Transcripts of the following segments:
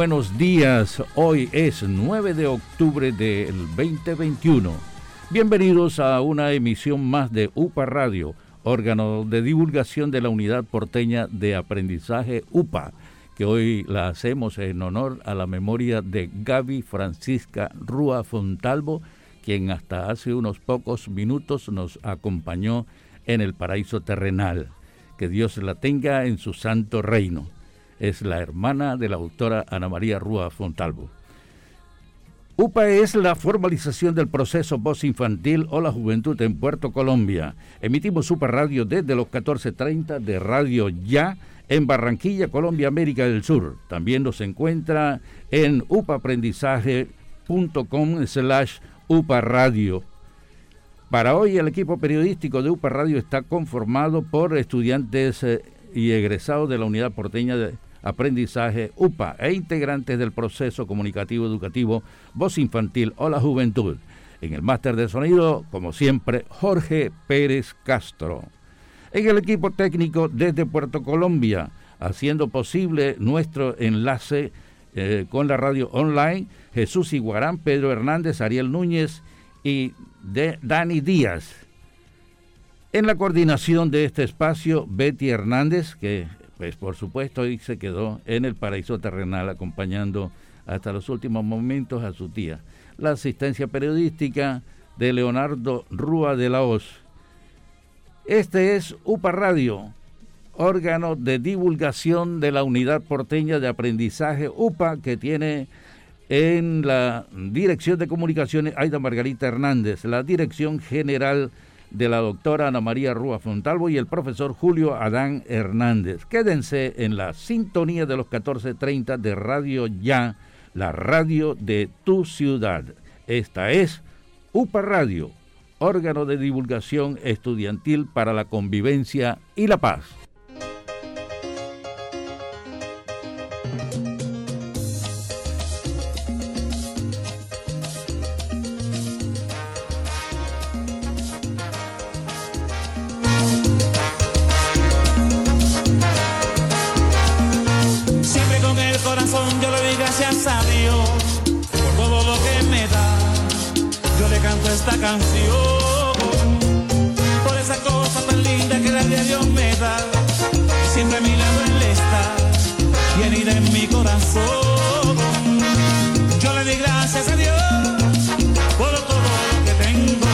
Buenos días, hoy es 9 de octubre del 2021. Bienvenidos a una emisión más de UPA Radio, órgano de divulgación de la Unidad Porteña de Aprendizaje UPA, que hoy la hacemos en honor a la memoria de Gaby Francisca Rúa Fontalvo, quien hasta hace unos pocos minutos nos acompañó en el paraíso terrenal. Que Dios la tenga en su santo reino es la hermana de la autora Ana María Rúa Fontalvo. UPA es la formalización del proceso voz infantil o la juventud en Puerto Colombia. Emitimos UPA Radio desde los 14.30 de Radio Ya en Barranquilla, Colombia, América del Sur. También nos encuentra en upaaprendizaje.com slash UPA Radio. Para hoy el equipo periodístico de UPA Radio está conformado por estudiantes eh, y egresados de la Unidad Porteña de aprendizaje UPA e integrantes del proceso comunicativo educativo Voz Infantil o la Juventud. En el máster de sonido, como siempre, Jorge Pérez Castro. En el equipo técnico desde Puerto Colombia, haciendo posible nuestro enlace eh, con la radio online, Jesús Iguarán, Pedro Hernández, Ariel Núñez y de Dani Díaz. En la coordinación de este espacio, Betty Hernández, que pues por supuesto y se quedó en el paraíso terrenal acompañando hasta los últimos momentos a su tía. La asistencia periodística de Leonardo Rúa de la Hoz. Este es UPA Radio, órgano de divulgación de la Unidad Porteña de Aprendizaje UPA que tiene en la Dirección de Comunicaciones Aida Margarita Hernández, la Dirección General de la doctora Ana María Rúa Fontalvo y el profesor Julio Adán Hernández. Quédense en la sintonía de los 14.30 de Radio Ya, la radio de tu ciudad. Esta es UPA Radio, órgano de divulgación estudiantil para la convivencia y la paz. Esta canción por esa cosa tan linda que la de Dios me da. Siempre a mi lado él está y anida en mi corazón. Yo le di gracias a Dios por todo lo que tengo,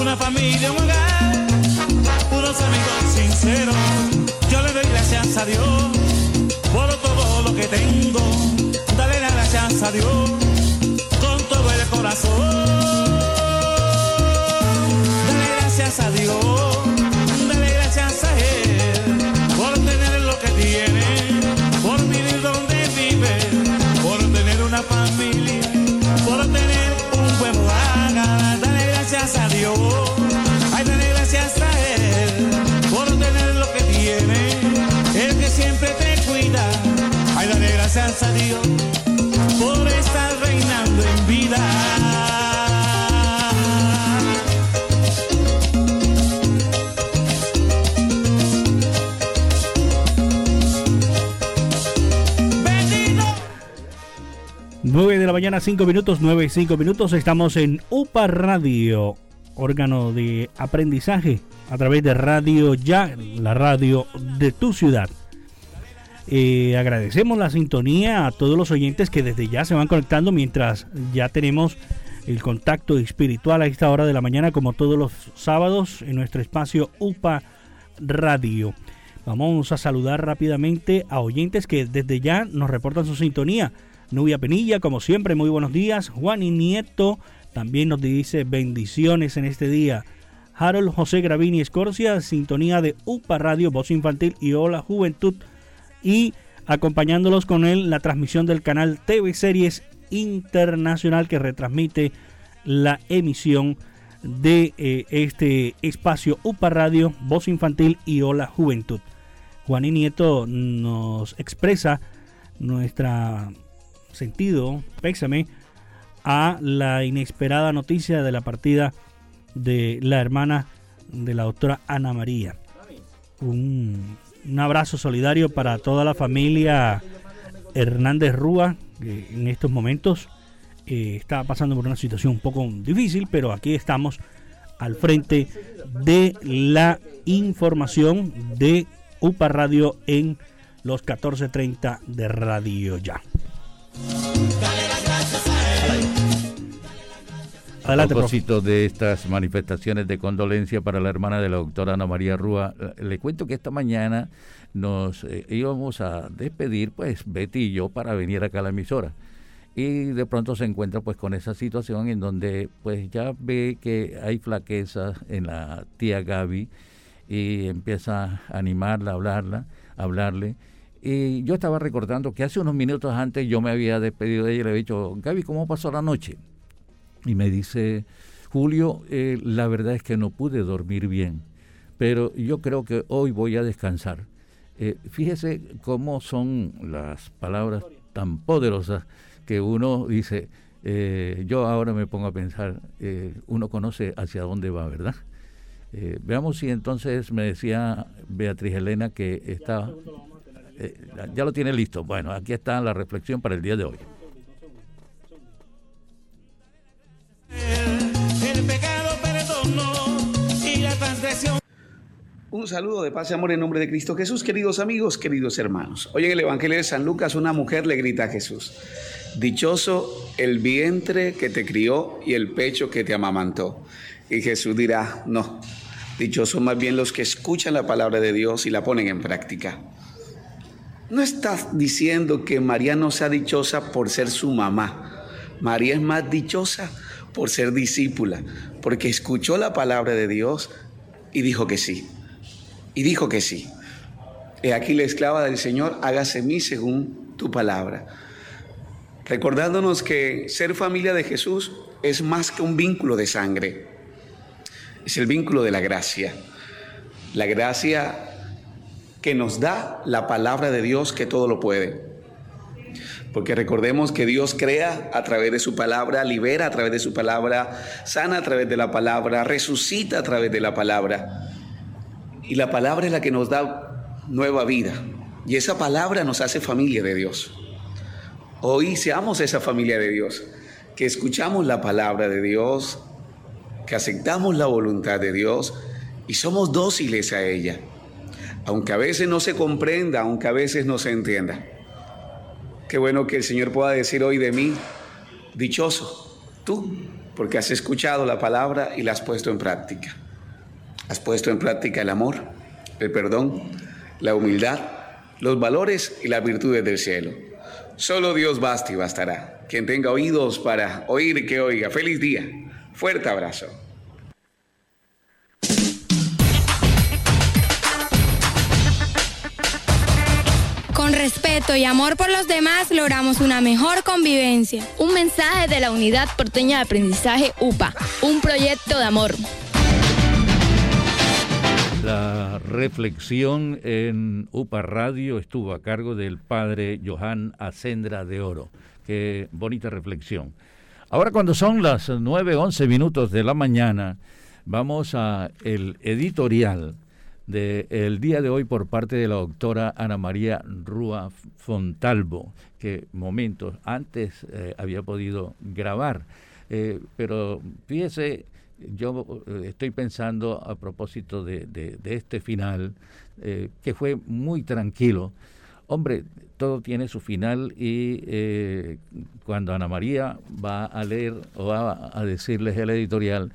una familia, un hogar, unos amigos sinceros. Yo le doy gracias a Dios por todo lo que tengo. Dale las gracias a Dios mañana, 5 minutos, 9 y 5 minutos. Estamos en UPA Radio, órgano de aprendizaje a través de Radio Ya, la radio de tu ciudad. Eh, agradecemos la sintonía a todos los oyentes que desde ya se van conectando mientras ya tenemos el contacto espiritual a esta hora de la mañana como todos los sábados en nuestro espacio UPA Radio. Vamos a saludar rápidamente a oyentes que desde ya nos reportan su sintonía. Nubia Penilla, como siempre, muy buenos días. Juan y Nieto también nos dice bendiciones en este día. Harold José Gravini Escorcia, sintonía de UPA Radio, Voz Infantil y Hola Juventud. Y acompañándolos con él la transmisión del canal TV Series Internacional que retransmite la emisión de eh, este espacio UPA Radio, Voz Infantil y Hola Juventud. Juan y Nieto nos expresa nuestro sentido, pésame, a la inesperada noticia de la partida de la hermana de la doctora Ana María. Un, abrazo solidario para toda la familia Hernández Rúa, que en estos momentos eh, está pasando por una situación un poco difícil, pero aquí estamos al frente de la información de UPA Radio en los 14.30 de Radio Ya. A propósito de estas manifestaciones de condolencia para la hermana de la doctora Ana María Rúa, le cuento que esta mañana nos eh, íbamos a despedir, pues Betty y yo, para venir acá a la emisora. Y de pronto se encuentra pues con esa situación en donde pues ya ve que hay flaquezas en la tía Gaby y empieza a animarla, a hablarla, a hablarle. Y yo estaba recordando que hace unos minutos antes yo me había despedido de ella y le había dicho, Gaby, ¿cómo pasó la noche? Y me dice, Julio, eh, la verdad es que no pude dormir bien, pero yo creo que hoy voy a descansar. Eh, fíjese cómo son las palabras tan poderosas que uno dice, eh, yo ahora me pongo a pensar, uno conoce hacia dónde va, ¿verdad? veamos si entonces me decía Beatriz Elena que está, ya lo tiene listo. Bueno, aquí está la reflexión para el día de hoy. Un saludo de paz y amor en nombre de Cristo Jesús, queridos amigos, queridos hermanos. Hoy en el Evangelio de San Lucas una mujer le grita a Jesús, Dichoso el vientre que te crió y el pecho que te amamantó. Y Jesús dirá, no, dichosos más bien los que escuchan la palabra de Dios y la ponen en práctica. No estás diciendo que María no sea dichosa por ser su mamá. María es más dichosa por ser discípula, porque escuchó la palabra de Dios y dijo que sí. Y dijo que sí. He aquí la esclava del Señor, hágase mí según tu palabra. Recordándonos que ser familia de Jesús es más que un vínculo de sangre, es el vínculo de la gracia. La gracia que nos da la palabra de Dios que todo lo puede. Porque recordemos que Dios crea a través de su palabra, libera a través de su palabra, sana a través de la palabra, resucita a través de la palabra. Y la palabra es la que nos da nueva vida. Y esa palabra nos hace familia de Dios. Hoy seamos esa familia de Dios, que escuchamos la palabra de Dios, que aceptamos la voluntad de Dios y somos dóciles a ella. Aunque a veces no se comprenda, aunque a veces no se entienda. Qué bueno que el Señor pueda decir hoy de mí, dichoso tú, porque has escuchado la palabra y la has puesto en práctica. Has puesto en práctica el amor, el perdón, la humildad, los valores y las virtudes del cielo. Solo Dios basta y bastará. Quien tenga oídos para oír, que oiga. Feliz día. Fuerte abrazo. Con respeto y amor por los demás logramos una mejor convivencia. Un mensaje de la Unidad Porteña de Aprendizaje UPA, un proyecto de amor. La reflexión en UPA Radio estuvo a cargo del padre Johan Ascendra de Oro. Qué bonita reflexión. Ahora cuando son las 9.11 minutos de la mañana, vamos a el editorial del día de hoy por parte de la doctora Ana María Rúa Fontalvo, que momentos antes eh, había podido grabar. Eh, pero fíjese yo eh, estoy pensando a propósito de, este final, que fue muy tranquilo. Hombre, todo tiene su final y eh, cuando Ana María va a leer o va a decirles el editorial,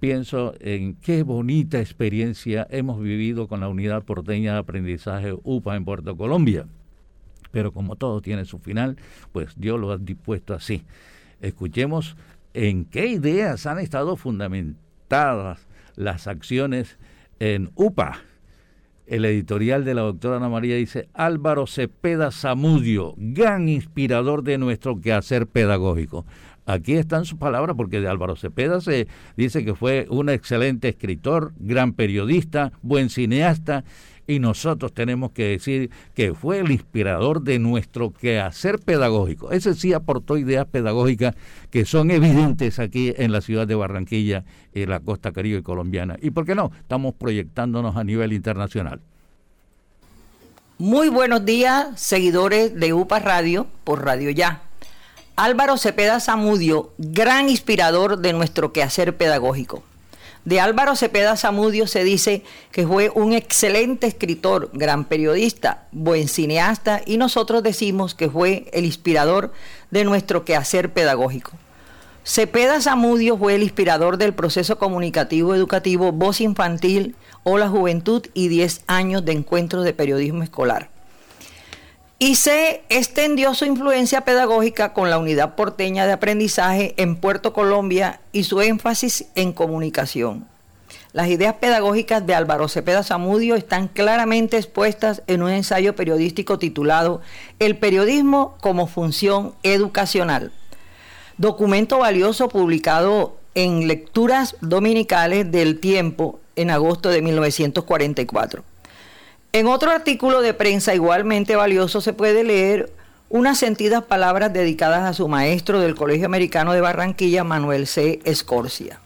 pienso en qué bonita experiencia hemos vivido con la Unidad Porteña de Aprendizaje UPA en Puerto Colombia. Pero como todo tiene su final, pues Dios lo ha dispuesto así. Escuchemos en qué ideas han estado fundamentadas las acciones en UPA. El editorial de la doctora Ana María dice, Álvaro Cepeda Zamudio, gran inspirador de nuestro quehacer pedagógico. Aquí están sus palabras porque de Álvaro Cepeda se dice que fue un excelente escritor, gran periodista, buen cineasta y nosotros tenemos que decir que fue el inspirador de nuestro quehacer pedagógico. Ese sí aportó ideas pedagógicas que son evidentes aquí en la ciudad de Barranquilla y la costa caribe colombiana. ¿Y por qué no? Estamos proyectándonos a nivel internacional. Muy buenos días, seguidores de UPA Radio por Radio Ya. Álvaro Cepeda Zamudio, gran inspirador de nuestro quehacer pedagógico. De Álvaro Cepeda Zamudio se dice que fue un excelente escritor, gran periodista, buen cineasta y nosotros decimos que fue el inspirador de nuestro quehacer pedagógico. Cepeda Zamudio fue el inspirador del proceso comunicativo educativo Voz Infantil, Hola Juventud y 10 años de encuentros de periodismo escolar y se extendió su influencia pedagógica con la unidad porteña de aprendizaje en Puerto Colombia y su énfasis en comunicación. Las ideas pedagógicas de Álvaro Cepeda Zamudio están claramente expuestas en un ensayo periodístico titulado El periodismo como función educacional, documento valioso publicado en Lecturas Dominicales del Tiempo en agosto de 1944. En otro artículo de prensa igualmente valioso se puede leer unas sentidas palabras dedicadas a su maestro del Colegio Americano de Barranquilla, Manuel C. Escorcia.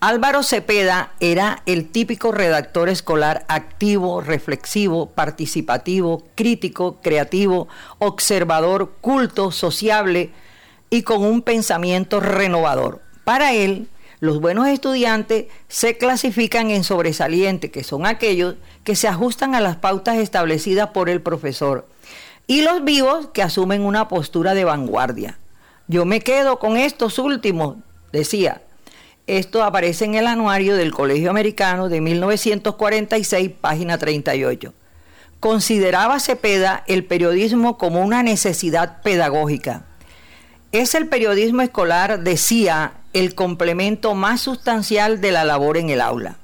Álvaro Cepeda era el típico redactor escolar activo, reflexivo, participativo, crítico, creativo, observador, culto, sociable y con un pensamiento renovador. Para él, los buenos estudiantes se clasifican en sobresalientes, que son aquellos que se ajustan a las pautas establecidas por el profesor, y los vivos que asumen una postura de vanguardia. Yo me quedo con estos últimos, decía. Esto aparece en el anuario del Colegio Americano de 1946, página 38. Consideraba Cepeda el periodismo como una necesidad pedagógica. Es el periodismo escolar, decía, el complemento más sustancial de la labor en el aula.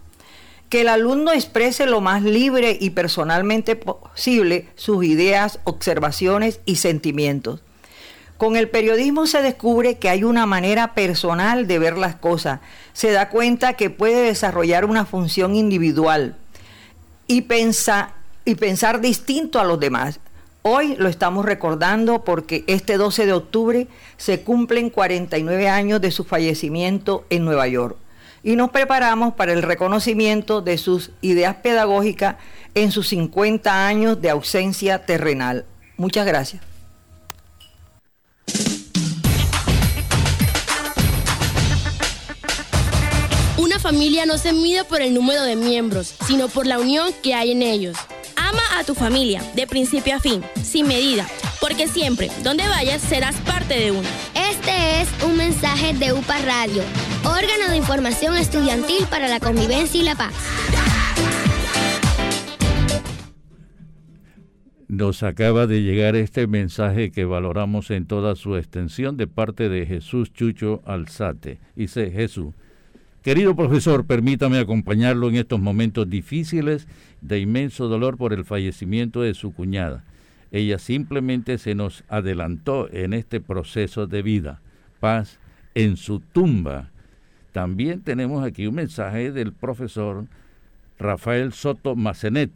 Que el alumno exprese lo más libre y personalmente posible sus ideas, observaciones y sentimientos. Con el periodismo se descubre que hay una manera personal de ver las cosas. Se da cuenta que puede desarrollar una función individual y, pensar distinto a los demás. Hoy lo estamos recordando porque este 12 de octubre se cumplen 49 años de su fallecimiento en Nueva York y nos preparamos para el reconocimiento de sus ideas pedagógicas en sus 50 años de ausencia terrenal. Muchas gracias. Una familia no se mide por el número de miembros, sino por la unión que hay en ellos. Ama a tu familia, de principio a fin, sin medida, porque siempre, donde vayas, serás parte de uno. Este es un mensaje de UPA Radio, órgano de información estudiantil para la convivencia y la paz. Nos acaba de llegar este mensaje que valoramos en toda su extensión de parte de Jesús Chucho Alzate. Dice Jesús, Querido profesor, permítame acompañarlo en estos momentos difíciles de inmenso dolor por el fallecimiento de su cuñada. Ella simplemente se nos adelantó en este proceso de vida. Paz en su tumba. También tenemos aquí un mensaje del profesor Rafael Soto Macenet.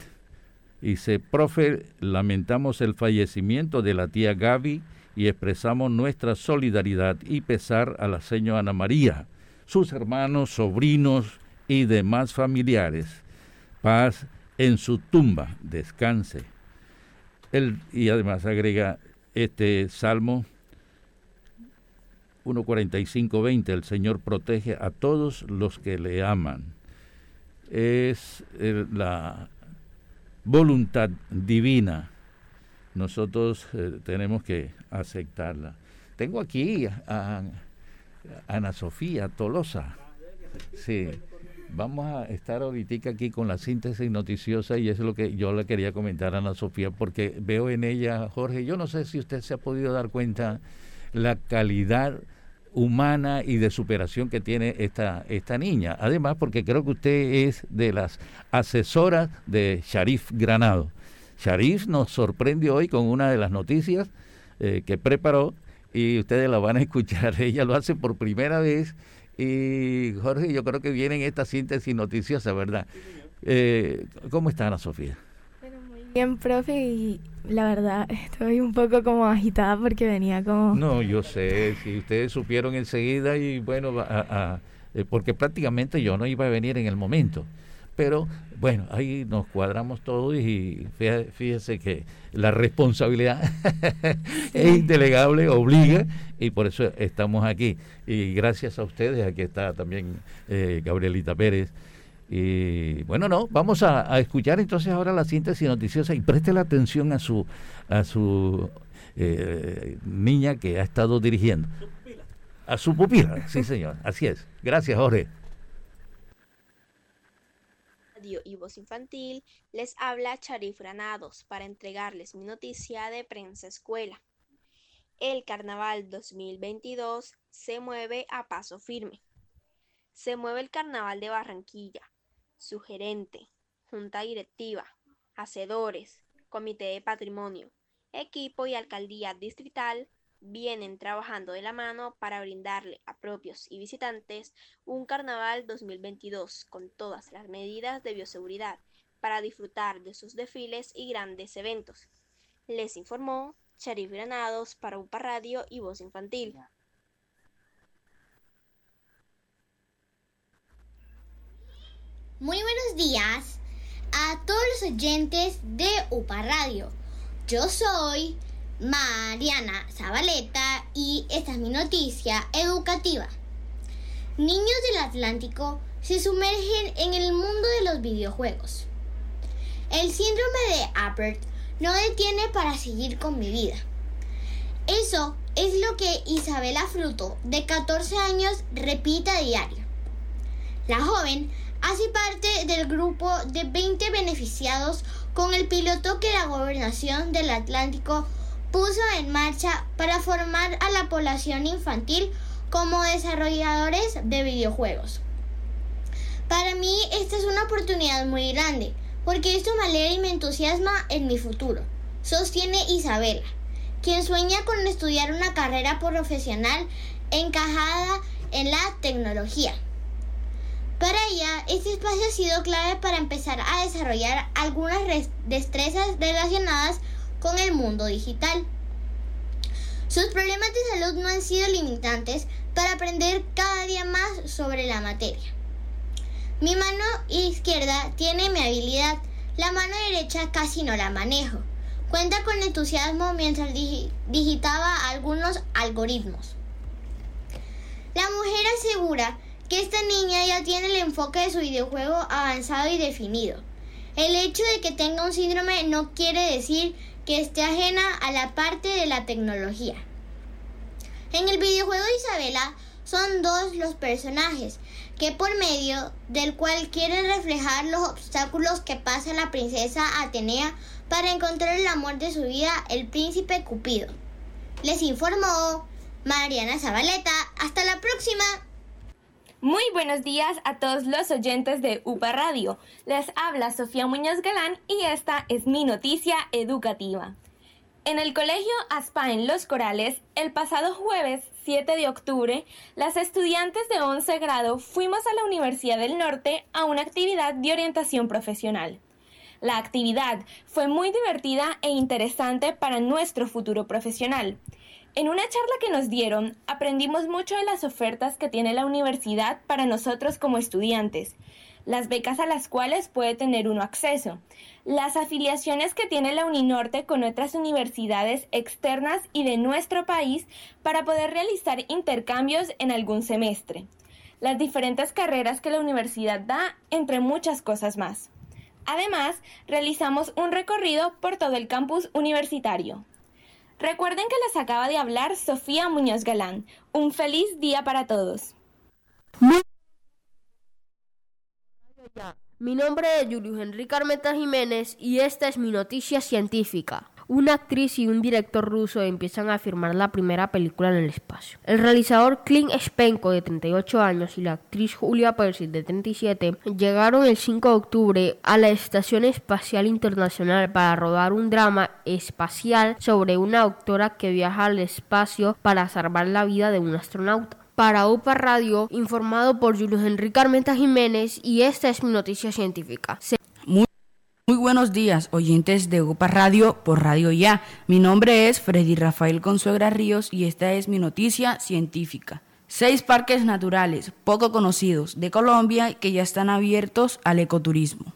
Dice, profe, lamentamos el fallecimiento de la tía Gaby y expresamos nuestra solidaridad y pesar a la señora Ana María sus hermanos, sobrinos y demás familiares. Paz en su tumba, descanse. Él, y además agrega este salmo 1.45.20, el Señor protege a todos los que le aman. Es la voluntad divina. Nosotros eh, tenemos que aceptarla. Tengo aquí a Ana Sofía Tolosa. Sí. Vamos a estar ahorita aquí con la síntesis noticiosa y eso es lo que yo le quería comentar a Ana Sofía porque veo en ella, Jorge, yo no sé si usted se ha podido dar cuenta la calidad humana y de superación que tiene esta, esta niña. Además, porque creo que usted es de las asesoras de Sharif Granado. Sharif nos sorprende hoy con una de las noticias eh, que preparó y ustedes la van a escuchar. Ella lo hace por primera vez y Jorge, yo creo que viene en esta síntesis noticiosa, ¿verdad? Eh, ¿Cómo está Ana Sofía? Bien, profe, y la verdad estoy un poco como agitada porque venía como... No, yo sé, si ustedes supieron enseguida y bueno, eh, porque prácticamente yo no iba a venir en el momento. Pero bueno, ahí nos cuadramos todos y fíjese que la responsabilidad es indelegable, obliga y por eso estamos aquí. Y gracias a ustedes, aquí está también eh, Gabrielita Pérez y bueno, no, vamos a, escuchar entonces ahora la síntesis noticiosa y preste la atención a su, a su eh, niña que ha estado dirigiendo. A su pupila, sí señor, así es. Gracias, Jorge. Y Voz Infantil les habla Charif Granados para entregarles mi noticia de prensa escuela. El Carnaval 2022 se mueve a paso firme. Se mueve el Carnaval de Barranquilla, sugerente, junta directiva, hacedores, comité de patrimonio, equipo y alcaldía distrital vienen trabajando de la mano para brindarle a propios y visitantes un carnaval 2022 con todas las medidas de bioseguridad para disfrutar de sus desfiles y grandes eventos. Les informó Sharif Granados para UPA Radio y Voz Infantil. Muy buenos días a todos los oyentes de UPA Radio. Yo soy Mariana Zabaleta y esta es mi noticia educativa. Niños del Atlántico se sumergen en el mundo de los videojuegos. El síndrome de Apert no detiene para seguir con mi vida. Eso es lo que Isabela Fruto, de 14 años, repite a diario. La joven hace parte del grupo de 20 beneficiados con el piloto que la gobernación del Atlántico puso en marcha para formar a la población infantil como desarrolladores de videojuegos. Para mí esta es una oportunidad muy grande, porque esto me alegra y me entusiasma en mi futuro, sostiene Isabela, quien sueña con estudiar una carrera profesional encajada en la tecnología. Para ella, este espacio ha sido clave para empezar a desarrollar algunas destrezas relacionadas con el mundo digital. Sus problemas de salud no han sido limitantes para aprender cada día más sobre la materia. Mi mano izquierda tiene mi habilidad, la mano derecha casi no la manejo. Cuenta con entusiasmo mientras digitaba algunos algoritmos. La mujer asegura que esta niña ya tiene el enfoque de su videojuego avanzado y definido. El hecho de que tenga un síndrome no quiere decir que esté ajena a la parte de la tecnología. En el videojuego de Isabela son dos los personajes que por medio del cual quieren reflejar los obstáculos que pasa la princesa Atenea para encontrar el amor de su vida, el príncipe Cupido. Les informó Mariana Zabaleta. Hasta la próxima. Muy buenos días a todos los oyentes de UPA Radio. Les habla Sofía Muñoz Galán y esta es mi noticia educativa. En el Colegio ASPA en Los Corales, el pasado jueves 7 de octubre, las estudiantes de 11 grado fuimos a la Universidad del Norte a una actividad de orientación profesional. La actividad fue muy divertida e interesante para nuestro futuro profesional. En una charla que nos dieron, aprendimos mucho de las ofertas que tiene la universidad para nosotros como estudiantes, las becas a las cuales puede tener uno acceso, las afiliaciones que tiene la Uninorte con otras universidades externas y de nuestro país para poder realizar intercambios en algún semestre, las diferentes carreras que la universidad da, entre muchas cosas más. Además, realizamos un recorrido por todo el campus universitario. Recuerden que les acaba de hablar Sofía Muñoz Galán. Un feliz día para todos. Mi nombre es Julio Enrique Armenta Jiménez y esta es mi noticia científica. Una actriz y un director ruso empiezan a filmar la primera película en el espacio. El realizador Clint Spenko, de 38 años, y la actriz Julia Percy, de 37, llegaron el 5 de octubre a la Estación Espacial Internacional para rodar un drama espacial sobre una doctora que viaja al espacio para salvar la vida de un astronauta para UPA Radio, informado por Julio Enrique Armenta Jiménez y esta es mi noticia científica. Muy buenos días, oyentes de UPA Radio por Radio Ya. Mi nombre es Freddy Rafael Consuegra Ríos y esta es mi noticia científica. Seis parques naturales poco conocidos de Colombia que ya están abiertos al ecoturismo.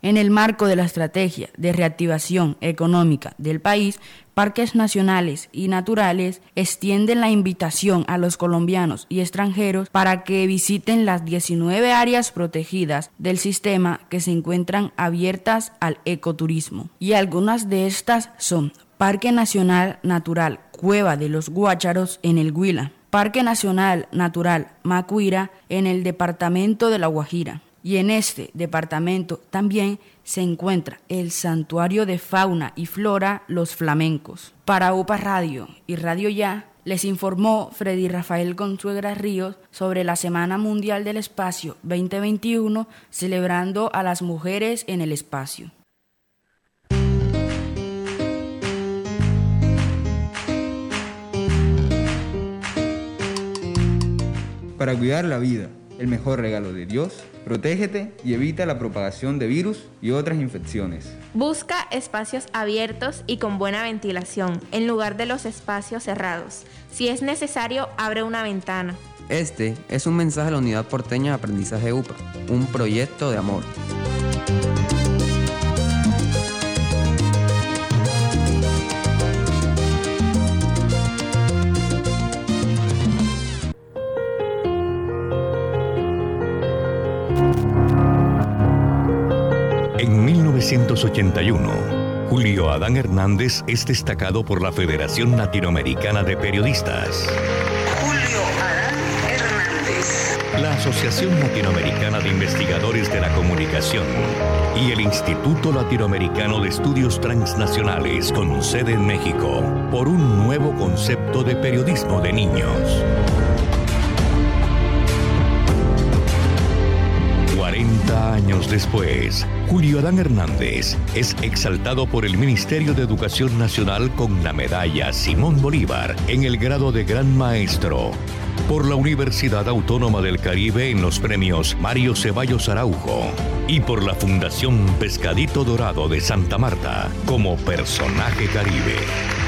En el marco de la estrategia de reactivación económica del país, parques nacionales y naturales extienden la invitación a los colombianos y extranjeros para que visiten las 19 áreas protegidas del sistema que se encuentran abiertas al ecoturismo. Y algunas de estas son Parque Nacional Natural Cueva de los Guácharos en el Huila, Parque Nacional Natural Macuira en el departamento de La Guajira, y en este departamento también se encuentra el Santuario de Fauna y Flora Los Flamencos. Para UPA Radio y Radio Ya les informó Freddy Rafael Consuegra Ríos sobre la Semana Mundial del Espacio 2021 celebrando a las mujeres en el espacio. Para cuidar la vida, el mejor regalo de Dios Protégete y evita la propagación de virus y otras infecciones. Busca espacios abiertos y con buena ventilación en lugar de los espacios cerrados. Si es necesario, abre una ventana. Este es un mensaje a la Unidad Porteña de Aprendizaje UPA, un proyecto de amor. 1981, Julio Adán Hernández es destacado por la Federación Latinoamericana de Periodistas. Julio Adán Hernández. La Asociación Latinoamericana de Investigadores de la Comunicación y el Instituto Latinoamericano de Estudios Transnacionales con sede en México por un nuevo concepto de periodismo de niños. 40 años después, Julio Adán Hernández es exaltado por el Ministerio de Educación Nacional con la medalla Simón Bolívar en el grado de Gran Maestro. Por la Universidad Autónoma del Caribe en los premios Mario Ceballos Araujo. Y por la Fundación Pescadito Dorado de Santa Marta como personaje caribe.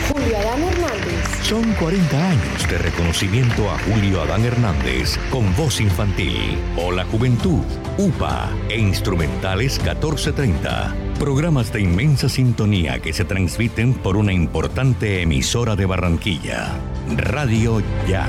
Julio Adán Hernández. Son 40 años de reconocimiento a Julio Adán Hernández con voz infantil. O la juventud, UPA e instrumentales 1430. Programas de inmensa sintonía que se transmiten por una importante emisora de Barranquilla. Radio Ya.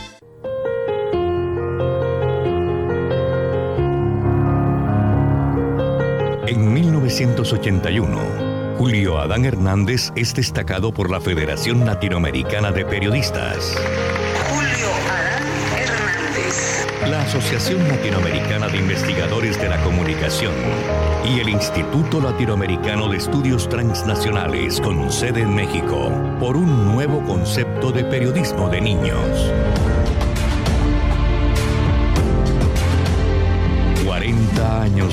En 1981, Julio Adán Hernández es destacado por la Federación Latinoamericana de Periodistas. Julio Adán Hernández. la Asociación Latinoamericana de Investigadores de la Comunicación y el Instituto Latinoamericano de Estudios Transnacionales con sede en México por un nuevo concepto de periodismo de niños.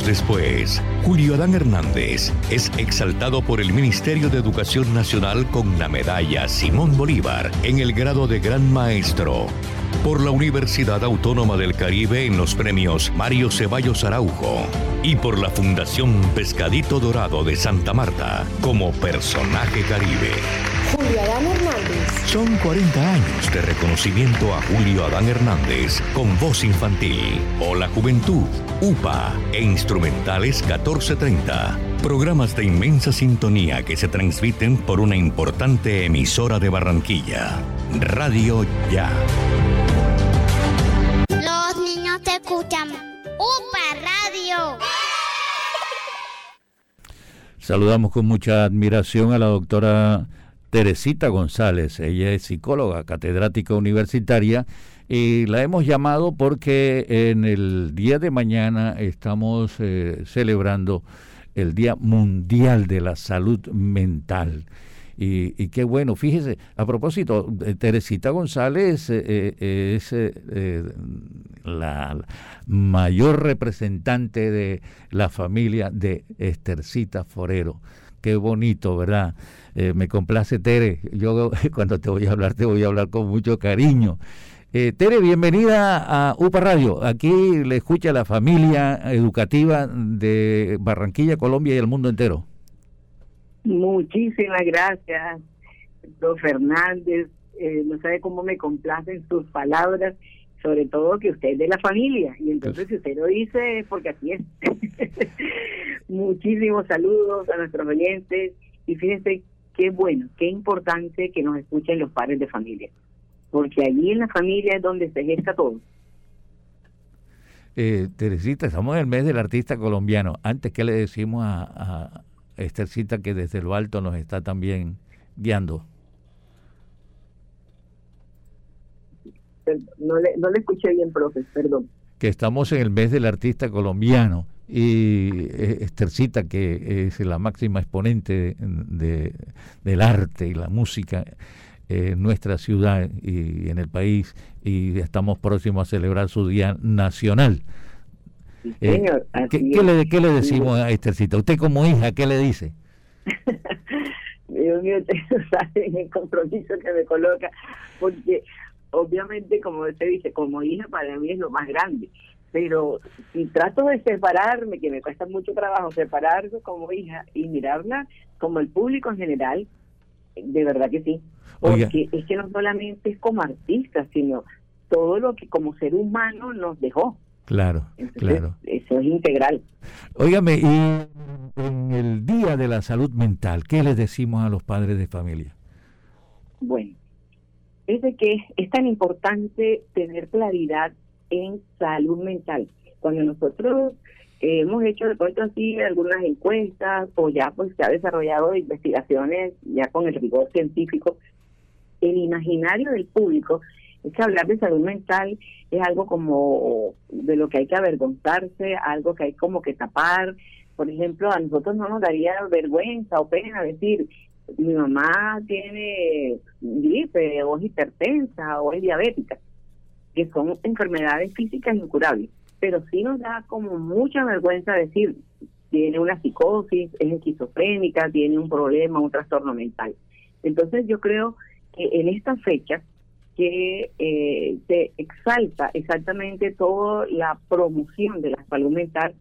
Después, Julio Adán Hernández es exaltado por el Ministerio de Educación Nacional con la medalla Simón Bolívar en el grado de Gran Maestro. Por la Universidad Autónoma del Caribe en los premios Mario Ceballos Araujo y por la Fundación Pescadito Dorado de Santa Marta como personaje caribe. Julio Adán Hernández. Son 40 años de reconocimiento a Julio Adán Hernández con voz infantil. O la juventud, UPA e instrumentales 1430. Programas de inmensa sintonía que se transmiten por una importante emisora de Barranquilla. Radio Ya. Los niños te escuchan. ¡Upa Radio! Saludamos con mucha admiración a la doctora Teresita González. Ella es psicóloga, catedrática universitaria y la hemos llamado porque en el día de mañana estamos eh, celebrando el Día Mundial de la Salud Mental. Y, y, qué bueno, fíjese, a propósito, eh, Teresita González eh, eh, es la mayor representante de la familia de Estercita Forero. Qué bonito, ¿verdad? Eh, me complace, Tere. Yo cuando te voy a hablar, te voy a hablar con mucho cariño. Eh, Tere, bienvenida a UPA Radio. Aquí le escucha la familia educativa de Barranquilla, Colombia y el mundo entero. Muchísimas gracias, doctor Fernández. Eh, no sabe cómo me complacen sus palabras, sobre todo que usted es de la familia. Y entonces, si usted lo dice, es porque así es. Muchísimos saludos a nuestros oyentes. Y fíjense qué bueno, qué importante que nos escuchen los padres de familia. Porque allí en la familia es donde se gesta todo. Eh, Teresita, estamos en el mes del artista colombiano. Antes, ¿qué le decimos a, a Estercita que desde lo alto nos está también guiando? No le, no le escuché bien, profe, perdón. Que estamos en el mes del artista colombiano y eh, Estercita, que es la máxima exponente de, de, del arte y la música en nuestra ciudad y en el país, y estamos próximos a celebrar su Día Nacional. Eh, señor, ¿qué, le, qué le decimos a Estercita? Usted como hija, ¿qué le dice? Dios mío, ustedes no saben el compromiso que me coloca, porque obviamente, como usted dice, como hija para mí es lo más grande, pero si trato de separarme, que me cuesta mucho trabajo separarme como hija y mirarla como el público en general, de verdad que sí, Oiga. porque es que no solamente es como artista, sino todo lo que como ser humano nos dejó. Claro, Entonces, claro. Eso es integral. Óigame, y en el Día de la Salud Mental, ¿qué les decimos a los padres de familia? Bueno, es de que es tan importante tener claridad en salud mental. Cuando nosotros eh, hemos hecho de pronto así algunas encuestas o ya pues se ha desarrollado investigaciones ya con el rigor científico, el imaginario del público es que hablar de salud mental es algo como de lo que hay que avergonzarse, algo que hay como que tapar. Por ejemplo, a nosotros no nos daría vergüenza o pena decir, mi mamá tiene gripe o es hipertensa o es diabética, que son enfermedades físicas incurables. Pero sí nos da como mucha vergüenza decir, tiene una psicosis, es esquizofrénica, tiene un problema, un trastorno mental. Entonces yo creo que en esta fecha que eh, se exalta exactamente toda la promoción de la salud mental,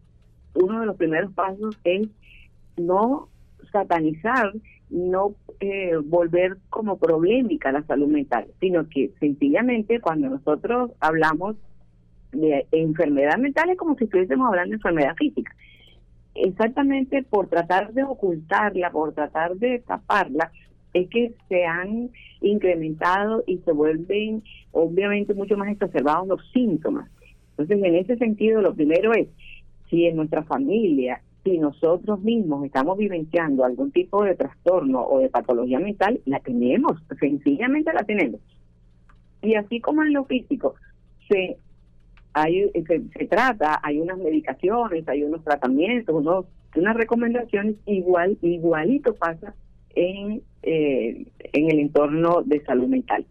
uno de los primeros pasos es no satanizar, no eh, volver como polémica la salud mental, sino que sencillamente cuando nosotros hablamos de enfermedad mental es como si estuviésemos hablando de enfermedad física. Exactamente por tratar de ocultarla, por tratar de taparla, es que se han incrementado y se vuelven obviamente mucho más exacerbados los síntomas. Entonces, en ese sentido, lo primero es, si en nuestra familia, si nosotros mismos estamos vivenciando algún tipo de trastorno o de patología mental, la tenemos, sencillamente la tenemos. Y así como en lo físico, se, hay, se, trata, hay unas medicaciones, hay unos tratamientos, unos, unas recomendaciones, igual igualito pasa en, eh, en el entorno de salud mental.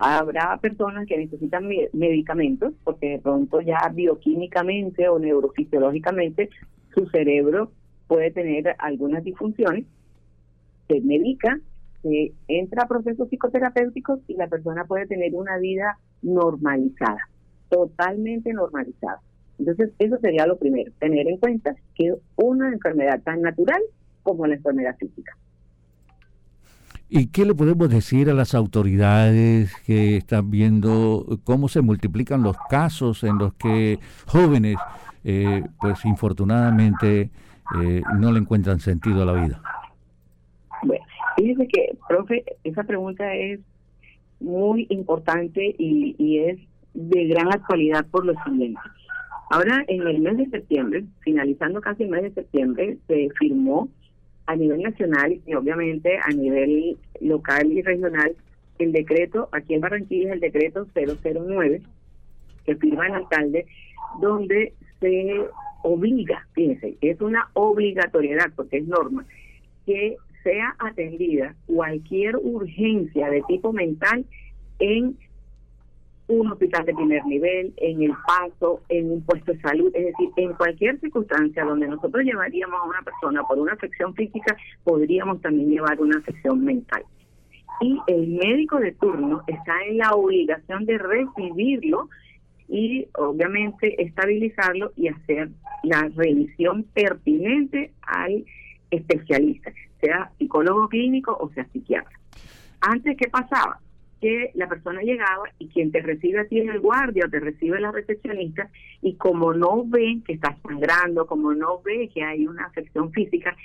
Habrá personas que necesitan me- medicamentos porque de pronto ya bioquímicamente o neurofisiológicamente su cerebro puede tener algunas disfunciones, se medica, se entra a procesos psicoterapéuticos y la persona puede tener una vida normalizada, totalmente normalizada. Entonces, eso sería lo primero, tener en cuenta que una enfermedad tan natural como la enfermedad física. ¿Y qué le podemos decir a las autoridades que están viendo cómo se multiplican los casos en los que jóvenes, eh, pues infortunadamente, eh, no le encuentran sentido a la vida? Bueno, fíjese que, profe, esa pregunta es muy importante y, y es de gran actualidad por lo siguiente. Ahora, en el mes de septiembre, finalizando casi el mes de septiembre, se firmó a nivel nacional y obviamente a nivel local y regional el decreto, aquí en Barranquilla es el decreto 009, que firma el alcalde, donde se obliga, fíjense, es una obligatoriedad porque es norma, que sea atendida cualquier urgencia de tipo mental en un hospital de primer nivel, en el paso, en un puesto de salud, es decir, en cualquier circunstancia donde nosotros llevaríamos a una persona por una afección física, podríamos también llevar una afección mental. Y el médico de turno está en la obligación de recibirlo y obviamente estabilizarlo y hacer la revisión pertinente al especialista, sea psicólogo clínico o sea psiquiatra. Antes, ¿qué pasaba? que la persona llegaba y quien te recibe a ti es el guardia o te recibe la recepcionista y como no ve que estás sangrando, como no ve que hay una afección física,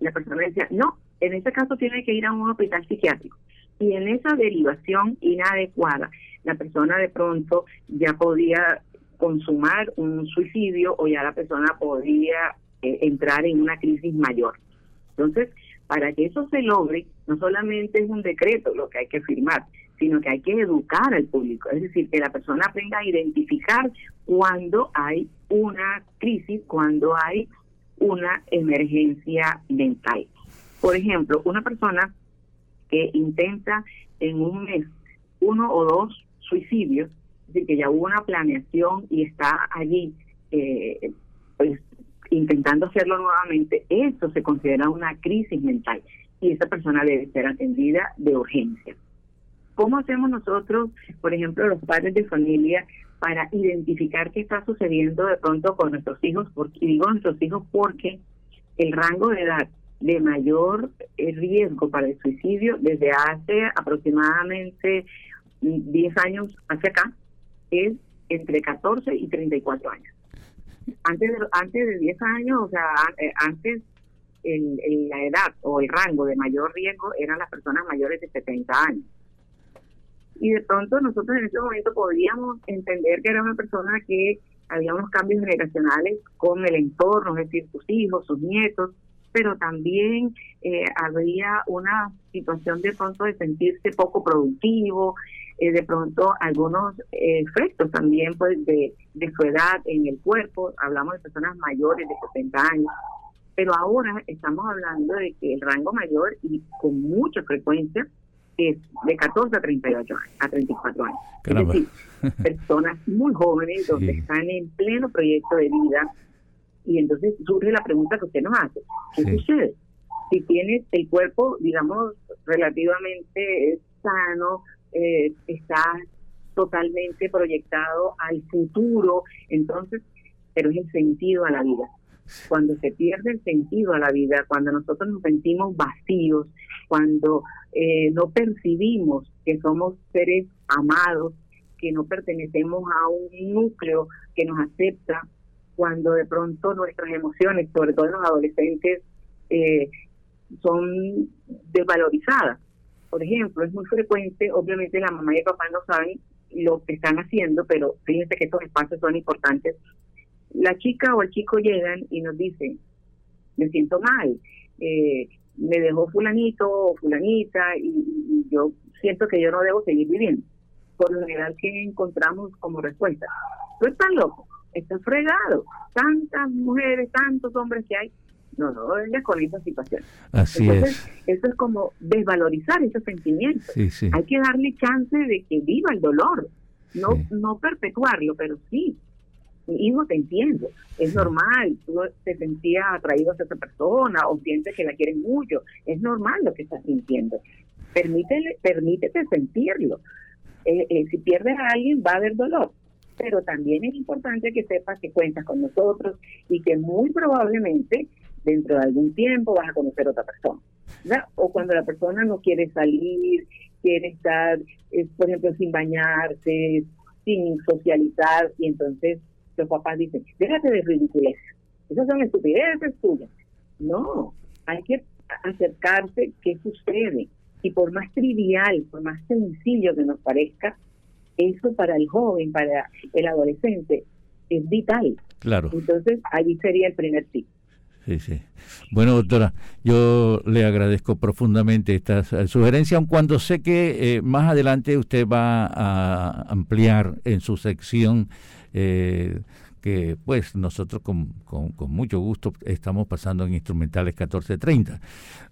la persona decía, no, en ese caso tiene que ir a un hospital psiquiátrico. Y en esa derivación inadecuada, la persona de pronto ya podía consumar un suicidio o ya la persona podía eh, entrar en una crisis mayor. Entonces, para que eso se logre, no solamente es un decreto lo que hay que firmar, sino que hay que educar al público, es decir, que la persona aprenda a identificar cuando hay una crisis, cuando hay una emergencia mental. Por ejemplo, una persona que intenta en un mes uno o dos suicidios, es decir, que ya hubo una planeación y está allí eh, pues intentando hacerlo nuevamente, eso se considera una crisis mental y esa persona debe ser atendida de urgencia. ¿Cómo hacemos nosotros, por ejemplo, los padres de familia, para identificar qué está sucediendo de pronto con nuestros hijos? Porque, digo nuestros hijos porque el rango de edad de mayor eh, riesgo para el suicidio desde hace aproximadamente 10 años hacia acá es entre 14 y 34 años. Antes de, antes de 10 años, o sea, eh, antes el, la edad o el rango de mayor riesgo eran las personas mayores de 70 años. Y de pronto nosotros en ese momento podríamos entender que era una persona que había unos cambios generacionales con el entorno, es decir, sus hijos, sus nietos, pero también eh, habría una situación de pronto de sentirse poco productivo, eh, de pronto algunos efectos también pues de, de su edad en el cuerpo, hablamos de personas mayores de 70 años, pero ahora estamos hablando de que el rango mayor y con mucha frecuencia es de 14 a 38 años, a 34 años. Es decir, personas muy jóvenes donde están en pleno proyecto de vida. Y entonces surge la pregunta que usted nos hace, ¿qué sucede? Si tienes el cuerpo, digamos, relativamente sano, eh, está totalmente proyectado al futuro, entonces, pero es el sentido a la vida. Cuando se pierde el sentido a la vida, cuando nosotros nos sentimos vacíos, cuando eh, no percibimos que somos seres amados, que no pertenecemos a un núcleo que nos acepta, cuando de pronto nuestras emociones, sobre todo en los adolescentes, eh, son desvalorizadas. Por ejemplo, es muy frecuente, obviamente la mamá y el papá no saben lo que están haciendo, pero fíjense que estos espacios son importantes. La chica o el chico llegan y nos dicen, me siento mal, eh, me dejó fulanito o fulanita y, yo siento que yo no debo seguir viviendo. Por lo general, que encontramos como respuesta? Tú estás loco, estás fregado, tantas mujeres, tantos hombres que hay. No, no vengas con esa situación. Así es. Eso es como desvalorizar esos sentimientos. Hay que darle chance de que viva el dolor, no, no perpetuarlo, pero sí, hijo, te entiendo, es normal, tú te sentías atraído a esa persona o sientes que la quieres mucho, es normal lo que estás sintiendo. Permítele, permítete sentirlo. Eh, eh, si pierdes a alguien va a haber dolor, pero también es importante que sepas que cuentas con nosotros y que muy probablemente dentro de algún tiempo vas a conocer a otra persona. O cuando la persona no quiere salir, quiere estar, eh, por ejemplo, sin bañarse, sin socializar, y entonces los papás dicen, déjate de ridiculez, esas son estupideces tuyas. No, hay que acercarse qué sucede. Y por más trivial, por más sencillo que nos parezca, eso para el joven, para el adolescente, es vital. Claro. Entonces, ahí sería el primer tip. Sí, sí. Bueno, doctora, yo le agradezco profundamente esta sugerencia, aun cuando sé que eh, más adelante usted va a ampliar en su sección eh, que pues nosotros con, con, mucho gusto estamos pasando en Instrumentales 1430.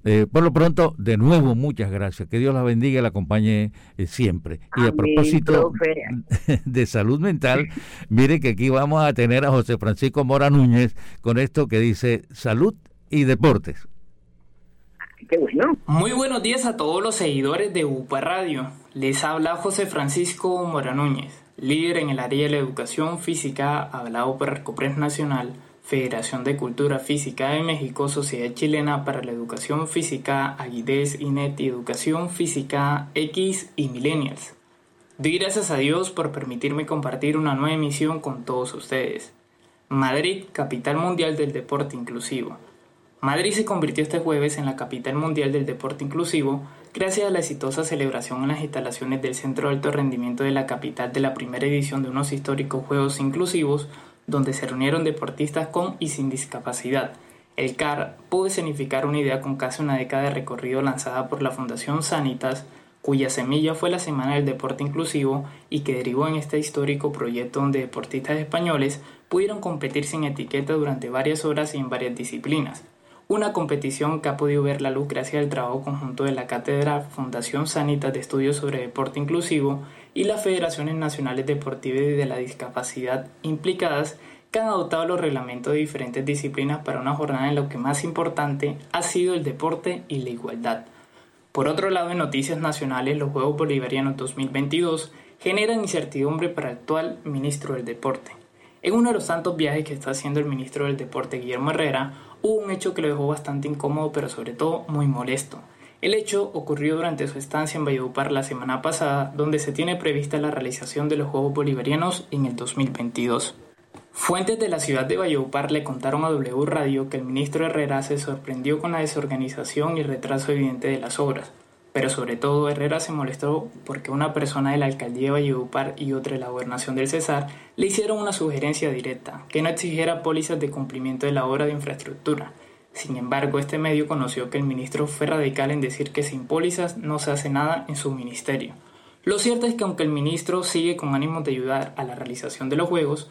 Eh, por lo pronto, de nuevo, muchas gracias. Que Dios la bendiga y la acompañe eh, siempre. y a propósito de salud mental, mire que aquí vamos a tener a José Francisco Mora Núñez con esto que dice salud y deportes. Qué bueno. Muy buenos días a todos los seguidores de UPA Radio. Les habla José Francisco Mora Núñez líder en el área de la educación física, hablado por Arcopres Nacional, Federación de Cultura Física de México, Sociedad Chilena para la Educación Física, Aguides, INET y Educación Física X y Millennials. Doy gracias a Dios por permitirme compartir una nueva emisión con todos ustedes. Madrid, capital mundial del deporte inclusivo. Madrid se convirtió este jueves en la capital mundial del deporte inclusivo gracias a la exitosa celebración en las instalaciones del Centro de Alto Rendimiento de la capital de la primera edición de unos históricos Juegos Inclusivos, donde se reunieron deportistas con y sin discapacidad. El CAR pudo significar una idea con casi una década de recorrido lanzada por la Fundación Sanitas, cuya semilla fue la Semana del Deporte Inclusivo y que derivó en este histórico proyecto donde deportistas españoles pudieron competir sin etiqueta durante varias horas y en varias disciplinas una competición que ha podido ver la luz gracias al trabajo conjunto de la Cátedra Fundación Sanitas de Estudios sobre Deporte Inclusivo y las Federaciones Nacionales Deportivas y de la Discapacidad implicadas que han adoptado los reglamentos de diferentes disciplinas para una jornada en lo que más importante ha sido el deporte y la igualdad. Por otro lado, en noticias nacionales, los Juegos Bolivarianos 2022 generan incertidumbre para el actual ministro del Deporte. En uno de los tantos viajes que está haciendo el ministro del Deporte, Guillermo Herrera, un hecho que lo dejó bastante incómodo, pero sobre todo muy molesto. El hecho ocurrió durante su estancia en Valledupar la semana pasada, donde se tiene prevista la realización de los Juegos Bolivarianos en el 2022. Fuentes de la ciudad de Valledupar le contaron a W Radio que el ministro Herrera se sorprendió con la desorganización y retraso evidente de las obras, pero sobre todo Herrera se molestó porque una persona de la alcaldía de Valledupar y otra de la gobernación del Cesar le hicieron una sugerencia directa, que no exigiera pólizas de cumplimiento de la obra de infraestructura. Sin embargo, este medio conoció que el ministro fue radical en decir que sin pólizas no se hace nada en su ministerio. Lo cierto es que aunque el ministro sigue con ánimo de ayudar a la realización de los Juegos,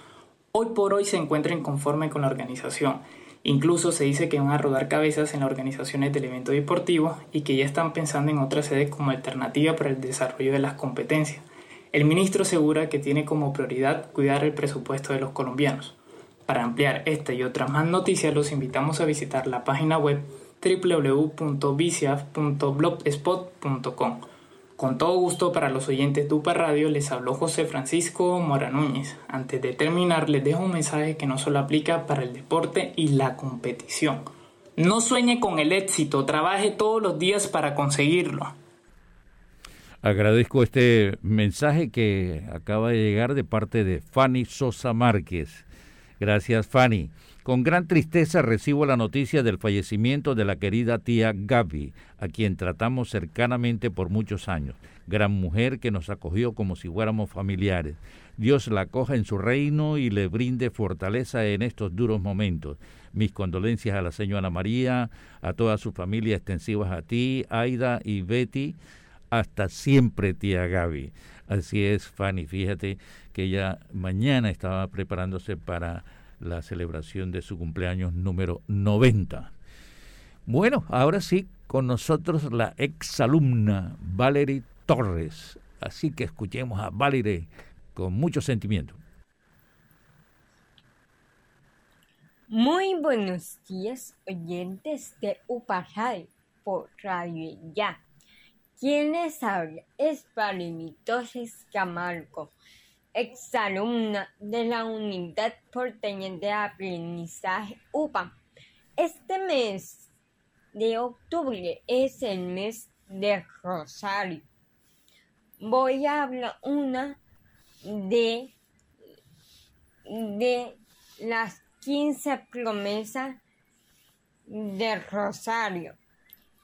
hoy por hoy se encuentra inconforme con la organización Incluso se dice que van a rodar cabezas en las organizaciones del evento deportivo y que ya están pensando en otra sede como alternativa para el desarrollo de las competencias. El ministro asegura que tiene como prioridad cuidar el presupuesto de los colombianos. Para ampliar esta y otras más noticias los invitamos a visitar la página web www.viciaf.blogspot.com. Con todo gusto para los oyentes de UPA Radio les habló José Francisco Mora Núñez. Antes de terminar les dejo un mensaje que no solo aplica para el deporte y la competición. No sueñe con el éxito, trabaje todos los días para conseguirlo. Agradezco este mensaje que acaba de llegar de parte de Fanny Sosa Márquez. Gracias Fanny. Con gran tristeza recibo la noticia del fallecimiento de la querida tía Gaby, a quien tratamos cercanamente por muchos años. Gran mujer que nos acogió como si fuéramos familiares. Dios la acoja en su reino y le brinde fortaleza en estos duros momentos. Mis condolencias a la señora María, a toda su familia extensivas a ti, Aida y Betty. Hasta siempre, tía Gaby. Así es, Fanny. Fíjate que ella mañana estaba preparándose para la celebración de su cumpleaños número 90. Bueno, ahora sí, con nosotros la exalumna Valerie Torres. Así que escuchemos a Valerie con mucho sentimiento. Muy buenos días, oyentes de UPA por Radio Ya. Quien les habla es Valerie Torres Camargo exalumna de la Unidad Porteña de Aprendizaje UPA. Este mes de octubre es el mes de Rosario. Voy a hablar una de, de las 15 promesas de Rosario.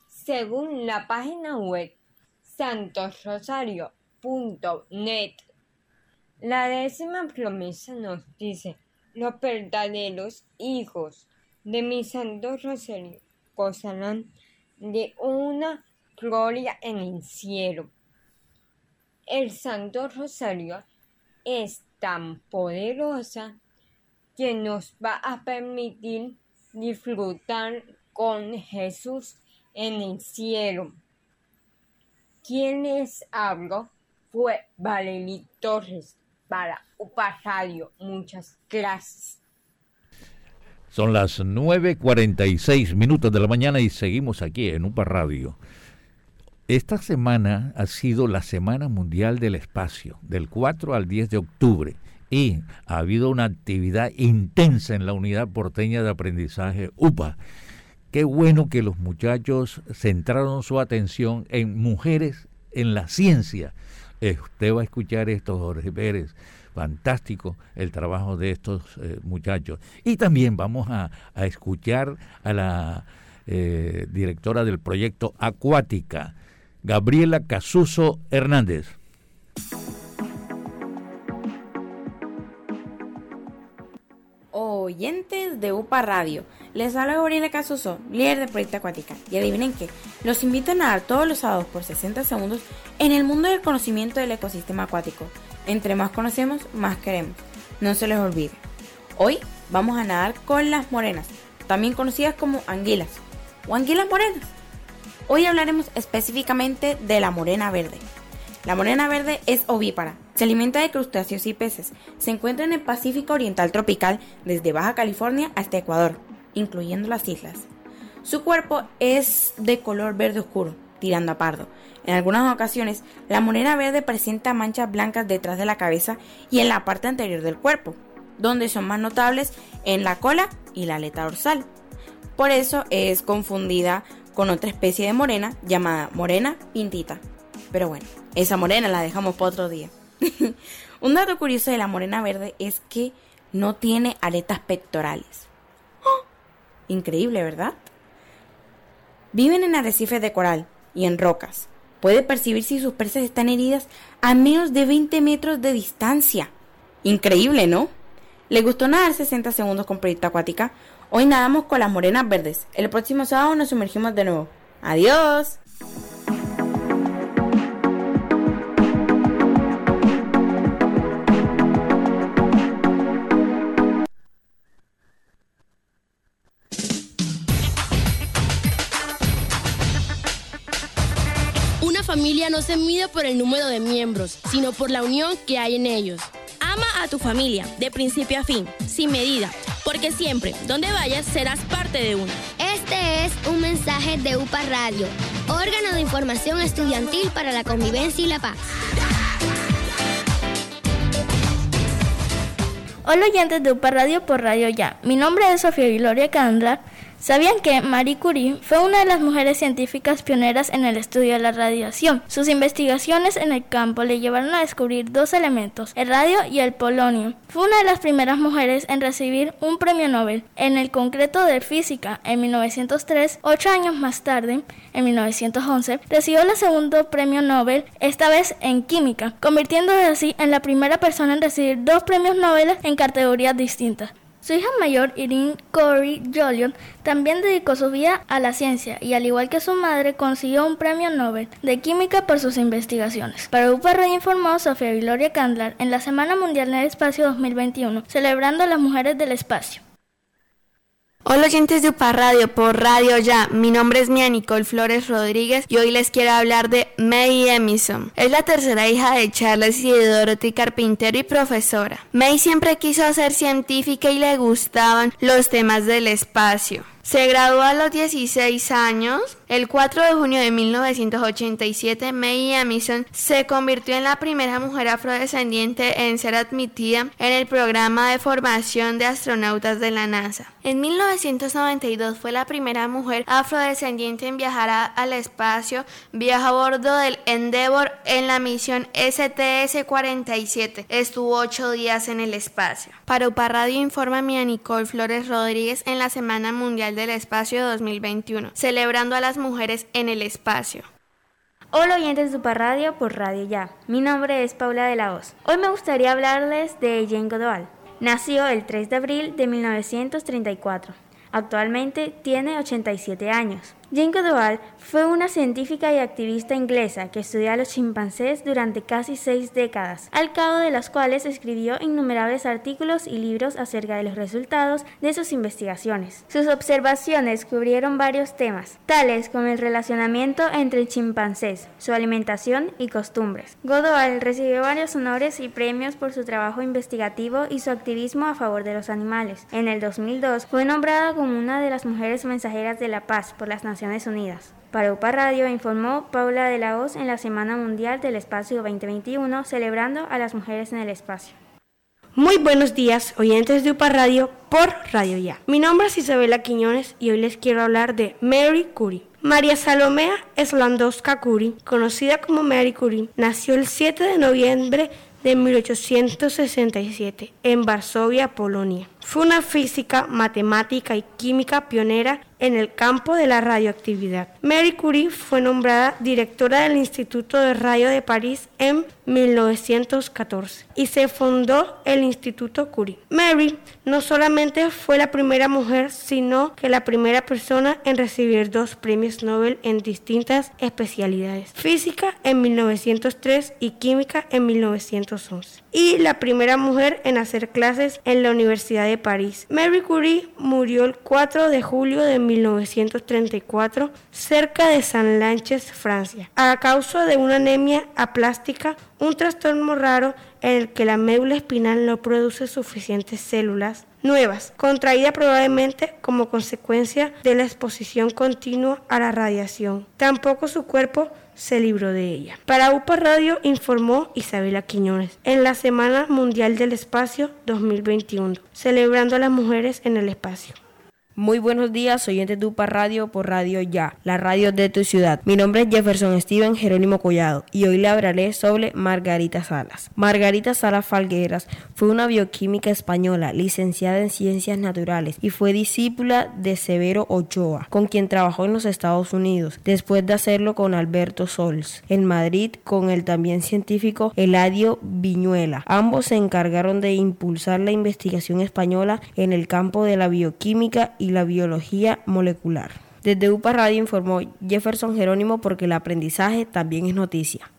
Según la página web santosrosario.net la décima promesa nos dice, los verdaderos hijos de mi santo rosario gozarán de una gloria en el cielo. El santo rosario es tan poderosa que nos va a permitir disfrutar con Jesús en el cielo. ¿Quién les hablo? Fue Valerie Torres para UPA Radio. Muchas gracias. Son las 9.46 minutos de la mañana y seguimos aquí en UPA Radio. Esta semana ha sido la Semana Mundial del Espacio, del 4 al 10 de octubre, y ha habido una actividad intensa en la unidad porteña de aprendizaje UPA. Qué bueno que los muchachos centraron su atención en mujeres en la ciencia eh, usted va a escuchar esto, Jorge Pérez. Fantástico el trabajo de estos eh, muchachos. Y también vamos a, escuchar a la eh, directora del proyecto Acuática, Gabriela Casuso Hernández. Oyentes de UPA Radio. Les habla Gabriela Casuso, líder de Proyecto Acuática. Y adivinen qué, los invito a nadar todos los sábados por 60 segundos en el mundo del conocimiento del ecosistema acuático. Entre más conocemos, más queremos. No se les olvide. Hoy vamos a nadar con las morenas, también conocidas como anguilas o anguilas morenas. Hoy hablaremos específicamente de la morena verde. La morena verde es ovípara, Se alimenta de crustáceos y peces. Se encuentra en el Pacífico Oriental tropical, desde Baja California hasta Ecuador, incluyendo las islas. Su cuerpo es de color verde oscuro, tirando a pardo. En algunas ocasiones, la morena verde presenta manchas blancas detrás de la cabeza y en la parte anterior del cuerpo, donde son más notables en la cola y la aleta dorsal. Por eso es confundida con otra especie de morena llamada morena pintita. Pero bueno, esa morena la dejamos para otro día. Un dato curioso de la morena verde es que no tiene aletas pectorales. ¡Oh! Increíble, ¿verdad? Viven en arrecifes de coral y en rocas. Puede percibir si sus presas están heridas a menos de 20 metros de distancia. Increíble, ¿no? ¿Le gustó nadar 60 segundos con proyecto acuática? Hoy nadamos con las morenas verdes. El próximo sábado nos sumergimos de nuevo. ¡Adiós! Familia no se mide por el número de miembros, sino por la unión que hay en ellos. Ama a tu familia, de principio a fin, sin medida, porque siempre, donde vayas, serás parte de uno. Este es un mensaje de UPA Radio, órgano de información estudiantil para la convivencia y la paz. Hola oyentes de UPA Radio por Radio Ya. Mi nombre es Sofía Gloria Candlar. ¿Sabían que Marie Curie fue una de las mujeres científicas pioneras en el estudio de la radiación? Sus investigaciones en el campo le llevaron a descubrir dos elementos, el radio y el polonio. Fue una de las primeras mujeres en recibir un premio Nobel, en el concreto de física, en 1903. Ocho años más tarde, en 1911, recibió el segundo premio Nobel, esta vez en química, convirtiéndose así en la primera persona en recibir dos premios Nobel en categorías distintas. Su hija mayor, Irene Corey Joliot, también dedicó su vida a la ciencia y, al igual que su madre, consiguió un premio Nobel de Química por sus investigaciones. Para UPA informó Sofía Gloria Candlar en la Semana Mundial del Espacio 2021, celebrando a las mujeres del espacio. Hola oyentes de UPA Radio por Radio Ya, mi nombre es Mia Nicole Flores Rodríguez y hoy les quiero hablar de May Emison. Es la tercera hija de Charles y de Dorothy Carpintero y profesora. May siempre quiso ser científica y le gustaban los temas del espacio. Se graduó a los 16 años. El 4 de junio de 1987, May Emison se convirtió en la primera mujer afrodescendiente en ser admitida en el programa de formación de astronautas de la NASA. En 1992 fue la primera mujer afrodescendiente en viajar al espacio. Viajó a bordo del Endeavour en la misión STS-47. Estuvo ocho días en el espacio. Para UPA Radio informa Mia Nicole Flores Rodríguez en la Semana Mundial del Espacio 2021, celebrando a las mujeres en el espacio. Hola oyentes de UPA Radio por Radio Ya. Mi nombre es Paula de la Hoz. Hoy me gustaría hablarles de Jane Goodall. Nació el 3 de abril de 1934. Actualmente tiene 87 años. Jane Goodall fue una científica y activista inglesa que estudió a los chimpancés durante casi seis décadas, al cabo de las cuales escribió innumerables artículos y libros acerca de los resultados de sus investigaciones. Sus observaciones cubrieron varios temas, tales como el relacionamiento entre chimpancés, su alimentación y costumbres. Goodall recibió varios honores y premios por su trabajo investigativo y su activismo a favor de los animales. En el 2002 fue nombrada como una de las mujeres mensajeras de la paz por las Naciones Para UPA Radio informó Paula de la Hoz en la Semana Mundial del Espacio 2021 celebrando a las mujeres en el espacio. Muy buenos días, oyentes de UPA Radio por Radio Ya. Mi nombre es Isabela Quiñones y hoy les quiero hablar de Mary Curie. María Salomea Slandowska Curie, conocida como Mary Curie, nació el 7 de noviembre de 1867 en Varsovia, Polonia. Fue una física, matemática y química pionera en el campo de la radioactividad. Mary Curie fue nombrada directora del Instituto de Radio de París en 1914 y se fundó el Instituto Curie. Mary no solamente fue la primera mujer, sino que la primera persona en recibir dos premios Nobel en distintas especialidades, física en 1903 y química en 1911, y la primera mujer en hacer clases en la Universidad de París. Mary Curie murió el 4 de julio de 1934 cerca de San Lanches, Francia, a causa de una anemia aplástica, un trastorno raro en el que la médula espinal no produce suficientes células nuevas, contraída probablemente como consecuencia de la exposición continua a la radiación. Tampoco su cuerpo se libró de ella. Para UPA Radio informó Isabela Quiñones en la Semana Mundial del Espacio 2021, celebrando a las mujeres en el espacio. Muy buenos días, oyentes de UPA Radio por Radio Ya, la radio de tu ciudad. Mi nombre es Jefferson Steven Jerónimo Collado y hoy le hablaré sobre Margarita Salas. Margarita Salas Falgueras fue una bioquímica española licenciada en Ciencias Naturales y fue discípula de Severo Ochoa, con quien trabajó en los Estados Unidos, después de hacerlo con Alberto Sols, en Madrid con el también científico Eladio Viñuela. Ambos se encargaron de impulsar la investigación española en el campo de la bioquímica y la biología molecular. Desde UPA Radio informó Jefferson Jerónimo porque el aprendizaje también es noticia.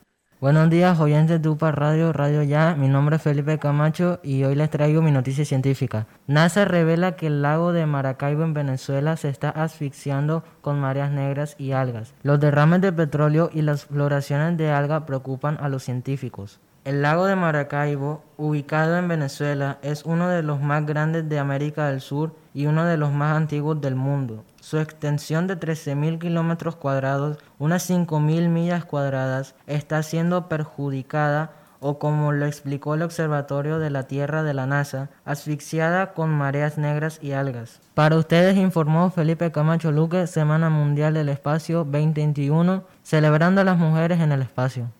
Buenos días, oyentes de UPA Radio, Radio Ya. Mi nombre es Felipe Camacho y hoy les traigo mi noticia científica. NASA revela que el lago de Maracaibo en Venezuela se está asfixiando con mareas negras y algas. Los derrames de petróleo y las floraciones de alga preocupan a los científicos. El lago de Maracaibo, ubicado en Venezuela, es uno de los más grandes de América del Sur y uno de los más antiguos del mundo. Su extensión de 13.000 kilómetros cuadrados, unas 5.000 millas cuadradas, está siendo perjudicada o como lo explicó el Observatorio de la Tierra de la NASA, asfixiada con mareas negras y algas. Para ustedes informó Felipe Camacho Luque, Semana Mundial del Espacio 2021, celebrando a las mujeres en el espacio.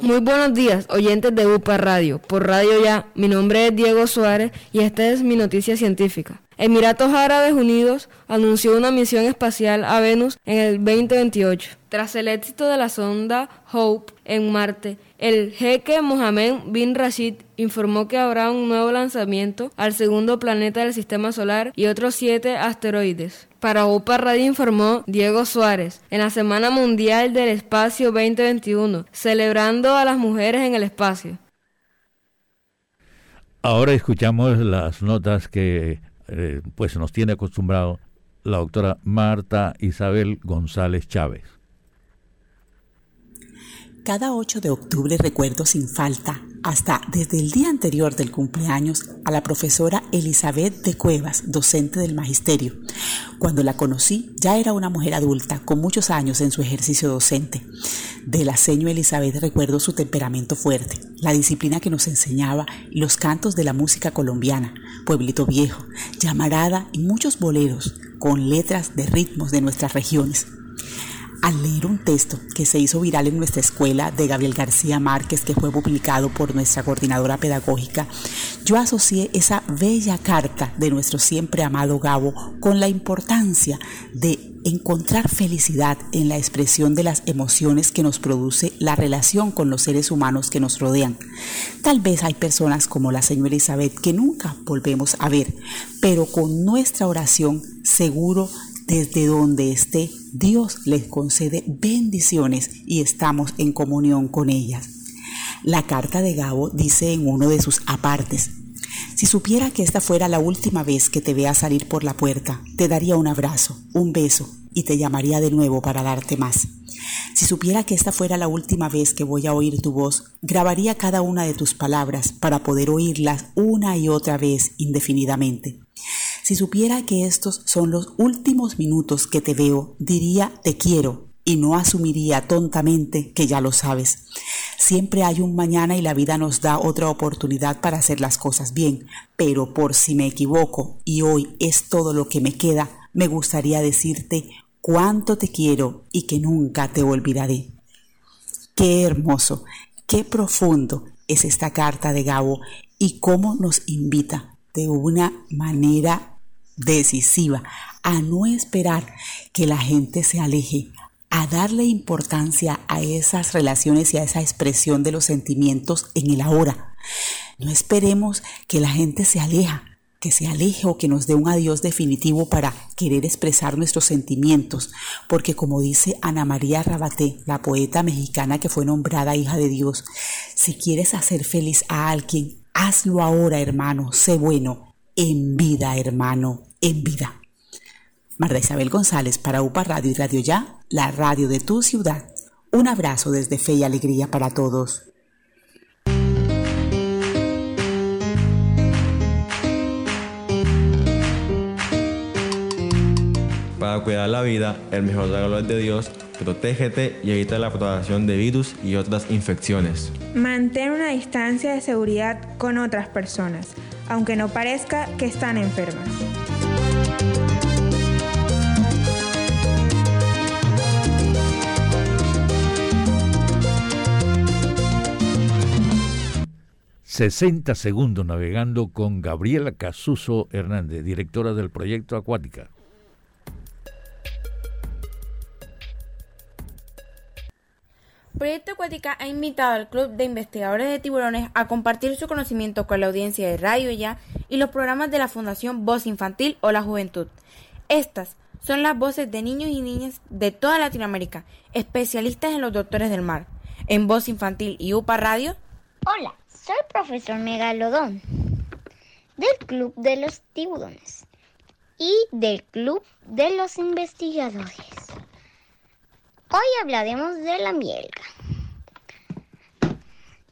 Muy buenos días, oyentes de UPA Radio. Por Radio Ya, mi nombre es Diego Suárez y esta es mi noticia científica. Emiratos Árabes Unidos anunció una misión espacial a Venus en el 2028. Tras el éxito de la sonda Hope en Marte, el jeque Mohammed bin Rashid informó que habrá un nuevo lanzamiento al segundo planeta del sistema solar y otros siete asteroides. Para UPA Radio informó Diego Suárez en la Semana Mundial del Espacio 2021, celebrando a las mujeres en el espacio. Ahora escuchamos las notas que eh, pues nos tiene acostumbrado la doctora Marta Isabel González Chávez. Cada 8 de octubre recuerdo sin falta, hasta desde el día anterior del cumpleaños, a la profesora Elizabeth de Cuevas, docente del Magisterio. Cuando la conocí, ya era una mujer adulta, con muchos años en su ejercicio docente. De la seño Elizabeth recuerdo su temperamento fuerte, la disciplina que nos enseñaba y los cantos de la música colombiana, Pueblito Viejo, Llamarada y muchos boleros con letras de ritmos de nuestras regiones. Al leer un texto que se hizo viral en nuestra escuela de Gabriel García Márquez, que fue publicado por nuestra coordinadora pedagógica, yo asocié esa bella carta de nuestro siempre amado Gabo con la importancia de encontrar felicidad en la expresión de las emociones que nos produce la relación con los seres humanos que nos rodean. Tal vez hay personas como la señora Elizabeth que nunca volvemos a ver, pero con nuestra oración seguro desde donde esté, Dios les concede bendiciones y estamos en comunión con ellas. La carta de Gabo dice en uno de sus apartes, si supiera que esta fuera la última vez que te vea salir por la puerta, te daría un abrazo, un beso y te llamaría de nuevo para darte más. Si supiera que esta fuera la última vez que voy a oír tu voz, grabaría cada una de tus palabras para poder oírlas una y otra vez indefinidamente. Si supiera que estos son los últimos minutos que te veo, diría te quiero y no asumiría tontamente que ya lo sabes. Siempre hay un mañana y la vida nos da otra oportunidad para hacer las cosas bien, pero por si me equivoco y hoy es todo lo que me queda, me gustaría decirte cuánto te quiero y que nunca te olvidaré. Qué hermoso, qué profundo es esta carta de Gabo y cómo nos invita de una manera decisiva a no esperar que la gente se aleje, a darle importancia a esas relaciones y a esa expresión de los sentimientos en el ahora. No esperemos que la gente se aleja, que se aleje o que nos dé un adiós definitivo para querer expresar nuestros sentimientos, porque como dice Ana María Rabaté, la poeta mexicana que fue nombrada hija de Dios, si quieres hacer feliz a alguien, hazlo ahora, hermano, sé bueno, en vida, hermano, en vida. Marta Isabel González para UPA Radio y Radio Ya, la radio de tu ciudad. Un abrazo desde Fe y Alegría para todos. Para cuidar la vida, el mejor regalo es de Dios. Protégete y evita la propagación de virus y otras infecciones. Mantén una distancia de seguridad con otras personas, aunque no parezca que están enfermas. ...60 segundos navegando con Gabriela Casuso Hernández, directora del proyecto Acuática. Proyecto Acuática ha invitado al Club de Investigadores de Tiburones a compartir su conocimiento con la audiencia de Radio Ya y los programas de la Fundación Voz Infantil o la Juventud. Estas son las voces de niños y niñas de toda Latinoamérica, especialistas en los doctores del mar. En Voz Infantil y UPA Radio. Hola, soy profesor Megalodón del Club de los Tiburones y del Club de los Investigadores. Hoy hablaremos de la mielga.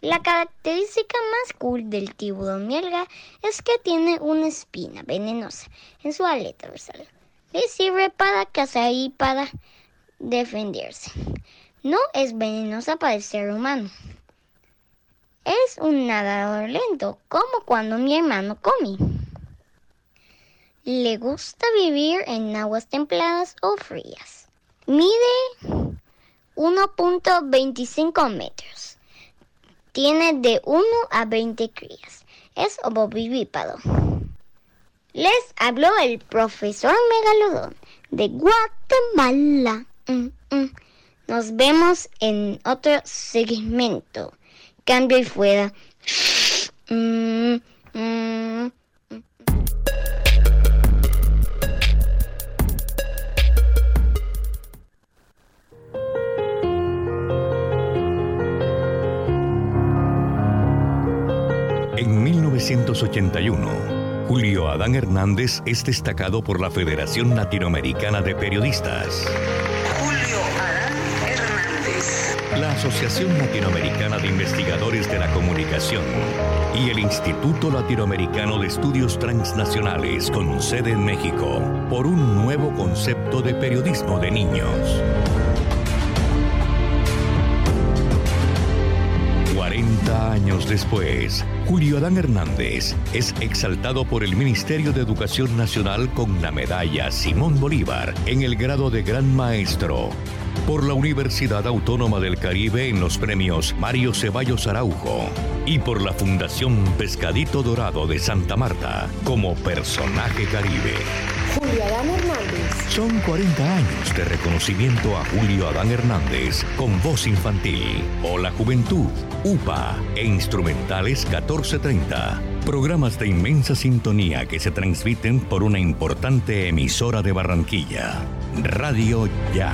La característica más cool del tiburón mielga es que tiene una espina venenosa en su aleta dorsal. Le sirve para cazar y para defenderse. No es venenosa para el ser humano. Es un nadador lento, como cuando mi hermano come. Le gusta vivir en aguas templadas o frías. Mide 1.25 metros. Tiene de 1 a 20 crías. Es ovovivíparo. Les habló el profesor Megalodón de Guatemala. Mm, mm. Nos vemos en otro segmento. Cambio y fuera. En 1981, Julio Adán Hernández es destacado por la Federación Latinoamericana de Periodistas. Asociación Latinoamericana de Investigadores de la Comunicación y el Instituto Latinoamericano de Estudios Transnacionales con sede en México por un nuevo concepto de periodismo de niños. 40 años después, Julio Adán Hernández es exaltado por el Ministerio de Educación Nacional con la medalla Simón Bolívar en el grado de Gran Maestro, por la Universidad Autónoma del Caribe en los premios Mario Ceballos Araujo y por la Fundación Pescadito Dorado de Santa Marta como personaje caribe. Julio Adán Hernández. Son 40 años de reconocimiento a Julio Adán Hernández con voz infantil o la juventud, UPA e instrumentales 1430. Programas de inmensa sintonía que se transmiten por una importante emisora de Barranquilla. Radio Ya.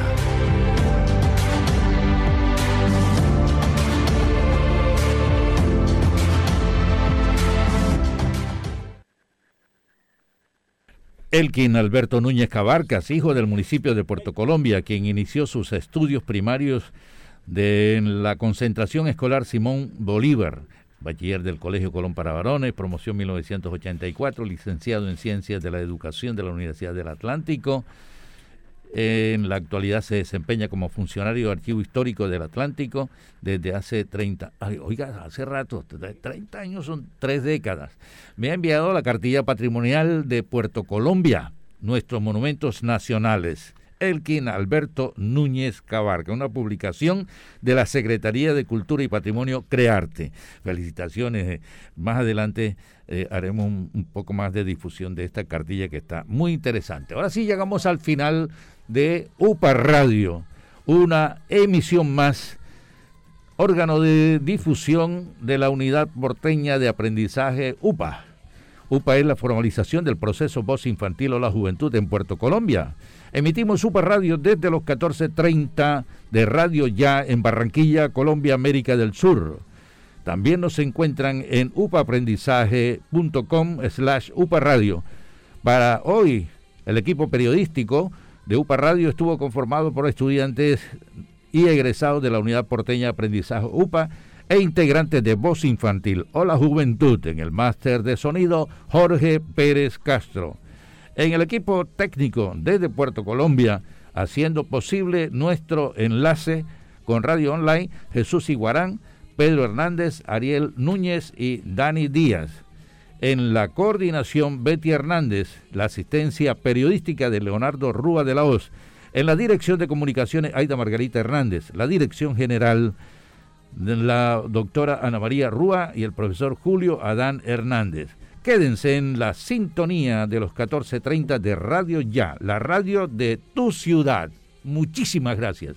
Elkin Alberto Núñez Cabarcas, hijo del municipio de Puerto Colombia, quien inició sus estudios primarios de la concentración escolar Simón Bolívar, bachiller del Colegio Colón para Varones, promoción 1984, licenciado en Ciencias de la Educación de la Universidad del Atlántico. En la actualidad se desempeña como funcionario de Archivo Histórico del Atlántico desde hace 30, ay, oiga, hace rato, 30 años son tres décadas. Me ha enviado la cartilla patrimonial de Puerto Colombia, nuestros monumentos nacionales. Elkin Alberto Núñez Cabarca, una publicación de la Secretaría de Cultura y Patrimonio Crearte. Felicitaciones. Más adelante eh, haremos un, poco más de difusión de esta cartilla que está muy interesante. Ahora sí llegamos al final de UPA Radio, una emisión más, órgano de difusión de la Unidad Porteña de Aprendizaje UPA. UPA es la formalización del proceso Voz Infantil o la Juventud en Puerto Colombia. Emitimos UPA Radio desde los 14.30 de Radio Ya en Barranquilla, Colombia, América del Sur. También nos encuentran en upaaprendizaje.com slash upa radio. Para hoy El equipo periodístico de UPA Radio estuvo conformado por estudiantes y egresados de la Unidad Porteña de Aprendizaje UPA e integrantes de Voz Infantil o la Juventud en el máster de sonido Jorge Pérez Castro. En el equipo técnico desde Puerto Colombia, haciendo posible nuestro enlace con Radio Online, Jesús Iguarán, Pedro Hernández, Ariel Núñez y Dani Díaz. En la coordinación, Betty Hernández, la asistencia periodística de Leonardo Rúa de la Hoz. En la dirección de comunicaciones, Aida Margarita Hernández. La dirección general, la doctora Ana María Rúa y el profesor Julio Adán Hernández. Quédense en la sintonía de los 14.30 de Radio Ya, la radio de tu ciudad. Muchísimas gracias.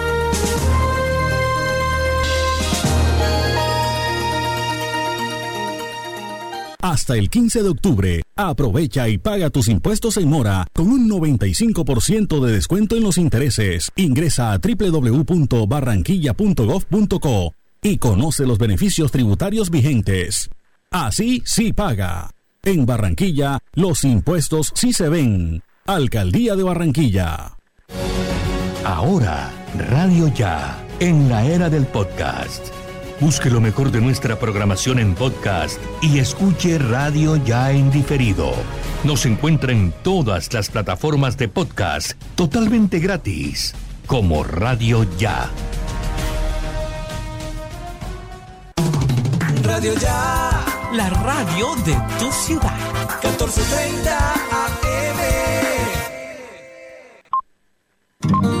Hasta el 15 de octubre, aprovecha y paga tus impuestos en mora con un 95% de descuento en los intereses. Ingresa a www.barranquilla.gov.co y conoce los beneficios tributarios vigentes. Así sí paga. En Barranquilla, los impuestos sí se ven. Alcaldía de Barranquilla. Ahora, Radio Ya, en la era del podcast. Busque lo mejor de nuestra programación en podcast y escuche Radio Ya en diferido. Nos encuentra en todas las plataformas de podcast totalmente gratis, como Radio Ya. Radio Ya, la radio de tu ciudad. 1430 AM.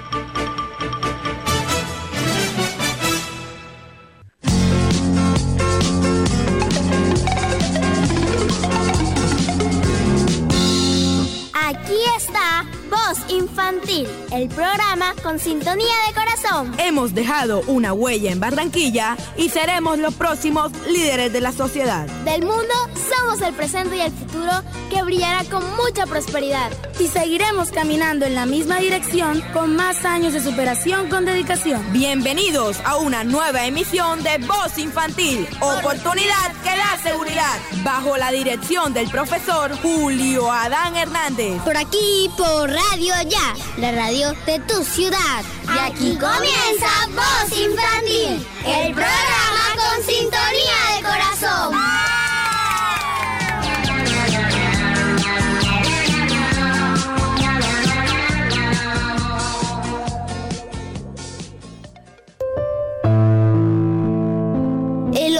Infantil, el programa con sintonía de corazón. Hemos dejado una huella en Barranquilla y seremos los próximos líderes de la sociedad. Del mundo somos el presente y el futuro que brillará con mucha prosperidad. Y seguiremos caminando en la misma dirección con más años de superación con dedicación. Bienvenidos a una nueva emisión de Voz Infantil, oportunidad que da seguridad, bajo la dirección del profesor Julio Adán Hernández. Por aquí, por Radio Ya, la radio de tu ciudad. Y aquí comienza Voz Infantil, el programa con sintonía de corazón.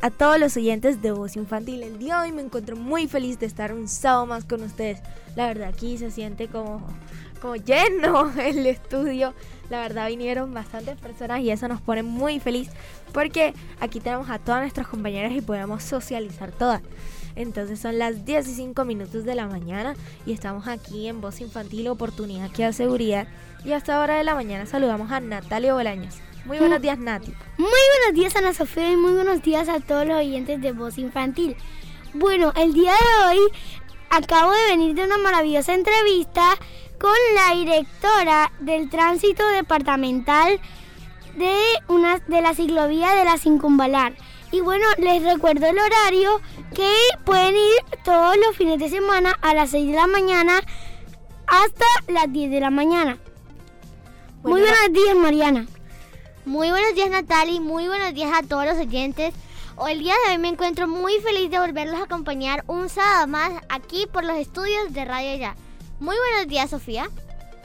A todos los oyentes de Voz Infantil. El día de hoy me encuentro muy feliz de estar un sábado más con ustedes. La verdad aquí se siente como, como lleno el estudio. La verdad vinieron bastantes personas y eso nos pone muy feliz porque aquí tenemos a todas nuestras compañeras y podemos socializar todas. Entonces son las 10 y 5 minutos de la mañana y estamos aquí en Voz Infantil, oportunidad que da seguridad. Y hasta ahora de la mañana saludamos a Natalia Bolaños. Muy buenos días, Nati. Muy buenos días, Ana Sofía, y muy buenos días a todos los oyentes de Voz Infantil. Bueno, el día de hoy acabo de venir de una maravillosa entrevista con la directora del tránsito departamental de, una, de la ciclovía de la Circunvalar. Y bueno, les recuerdo el horario que pueden ir todos los fines de semana a las 6 de la mañana hasta las 10 de la mañana. Muy buenos días, Mariana. Muy buenos días Natalie, muy buenos días a todos los oyentes. Hoy el día de hoy me encuentro muy feliz de volverlos a acompañar un sábado más aquí por los estudios de Radio Ya. Muy buenos días Sofía.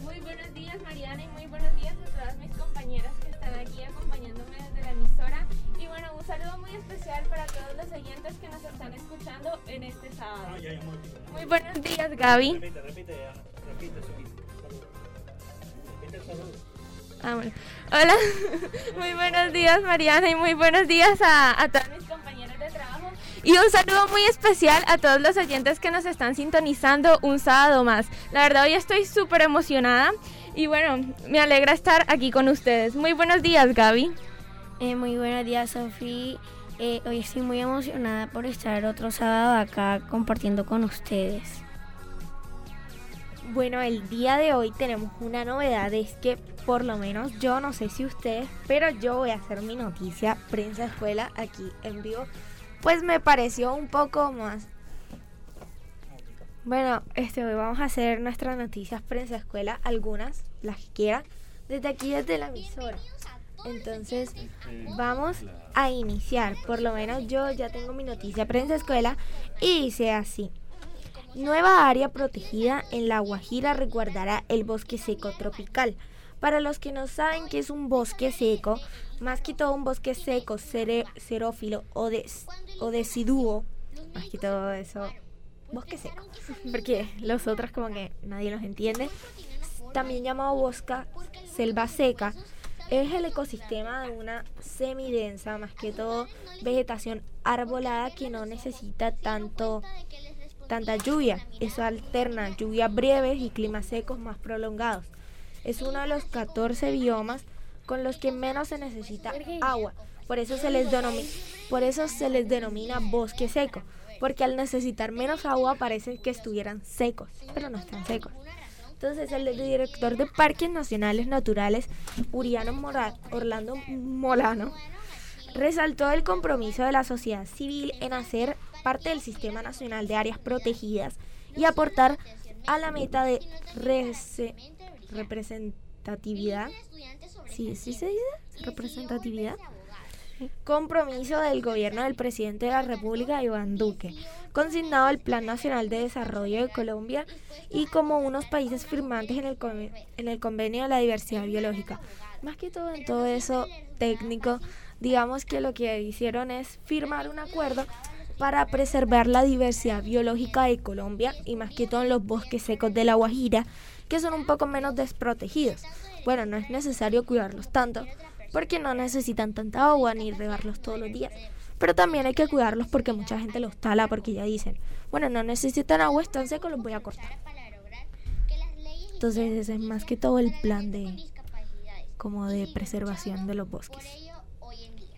Muy buenos días Mariana y muy buenos días a todas mis compañeras que están aquí acompañándome desde la emisora. Y bueno, un saludo muy especial para todos los oyentes que nos están escuchando en este sábado. Muy buenos días Gaby. Repite, repite, Ah. Hola, muy buenos días Mariana y muy buenos días a, todas mis compañeras de trabajo. Y un saludo muy especial a todos los oyentes que nos están sintonizando un sábado más. La verdad hoy estoy súper emocionada y bueno, me alegra estar aquí con ustedes. Muy buenos días Gaby. Eh, muy buenos días Sofía. Eh, hoy estoy muy emocionada por estar otro sábado acá compartiendo con ustedes. Bueno, el día de hoy tenemos una novedad, es que por lo menos yo no sé si ustedes, pero yo voy a hacer mi noticia prensa escuela aquí en vivo. Pues me pareció un poco más. Bueno, este hoy vamos a hacer nuestras noticias prensa escuela, algunas, las que quieran, desde aquí desde la emisora. Entonces, vamos a iniciar. Por lo menos yo ya tengo mi noticia prensa escuela y dice así. Nueva área protegida en La Guajira resguardará el bosque seco tropical. Para los que no saben qué es un bosque seco, más que todo un bosque seco, cere- xerófilo o, des- o deciduo, más que todo eso, bosque seco, porque los otros como que nadie los entiende, también llamado bosca, selva seca, es el ecosistema de una semidensa, más que todo vegetación arbolada que no necesita tanto tanta lluvia. Eso alterna lluvias breves y climas secos más prolongados. Es uno de los 14 biomas con los que menos se necesita agua. Por eso se les denomina, bosque seco, porque al necesitar menos agua parece que estuvieran secos, pero no están secos. Entonces el director de Parques Nacionales Naturales, Uriano Mora- Orlando Molano, resaltó el compromiso de la sociedad civil en hacer parte del Sistema Nacional de Áreas Protegidas y aportar a la meta de rese- representatividad. ¿Sí, sí se dice? Representatividad. Compromiso del gobierno del presidente de la República, Iván Duque, consignado al Plan Nacional de Desarrollo de Colombia y como unos países firmantes en el, en el Convenio de la Diversidad Biológica. Más que todo en todo eso técnico, digamos que lo que hicieron es firmar un acuerdo para preservar la diversidad biológica de Colombia y más que todo en los bosques secos de La Guajira, que son un poco menos desprotegidos. Bueno, no es necesario cuidarlos tanto, porque no necesitan tanta agua ni regarlos todos los días. Pero también hay que cuidarlos porque mucha gente los tala porque ya dicen, bueno, no necesitan agua, están secos, los voy a cortar. Entonces ese es más que todo el plan de como de preservación de los bosques.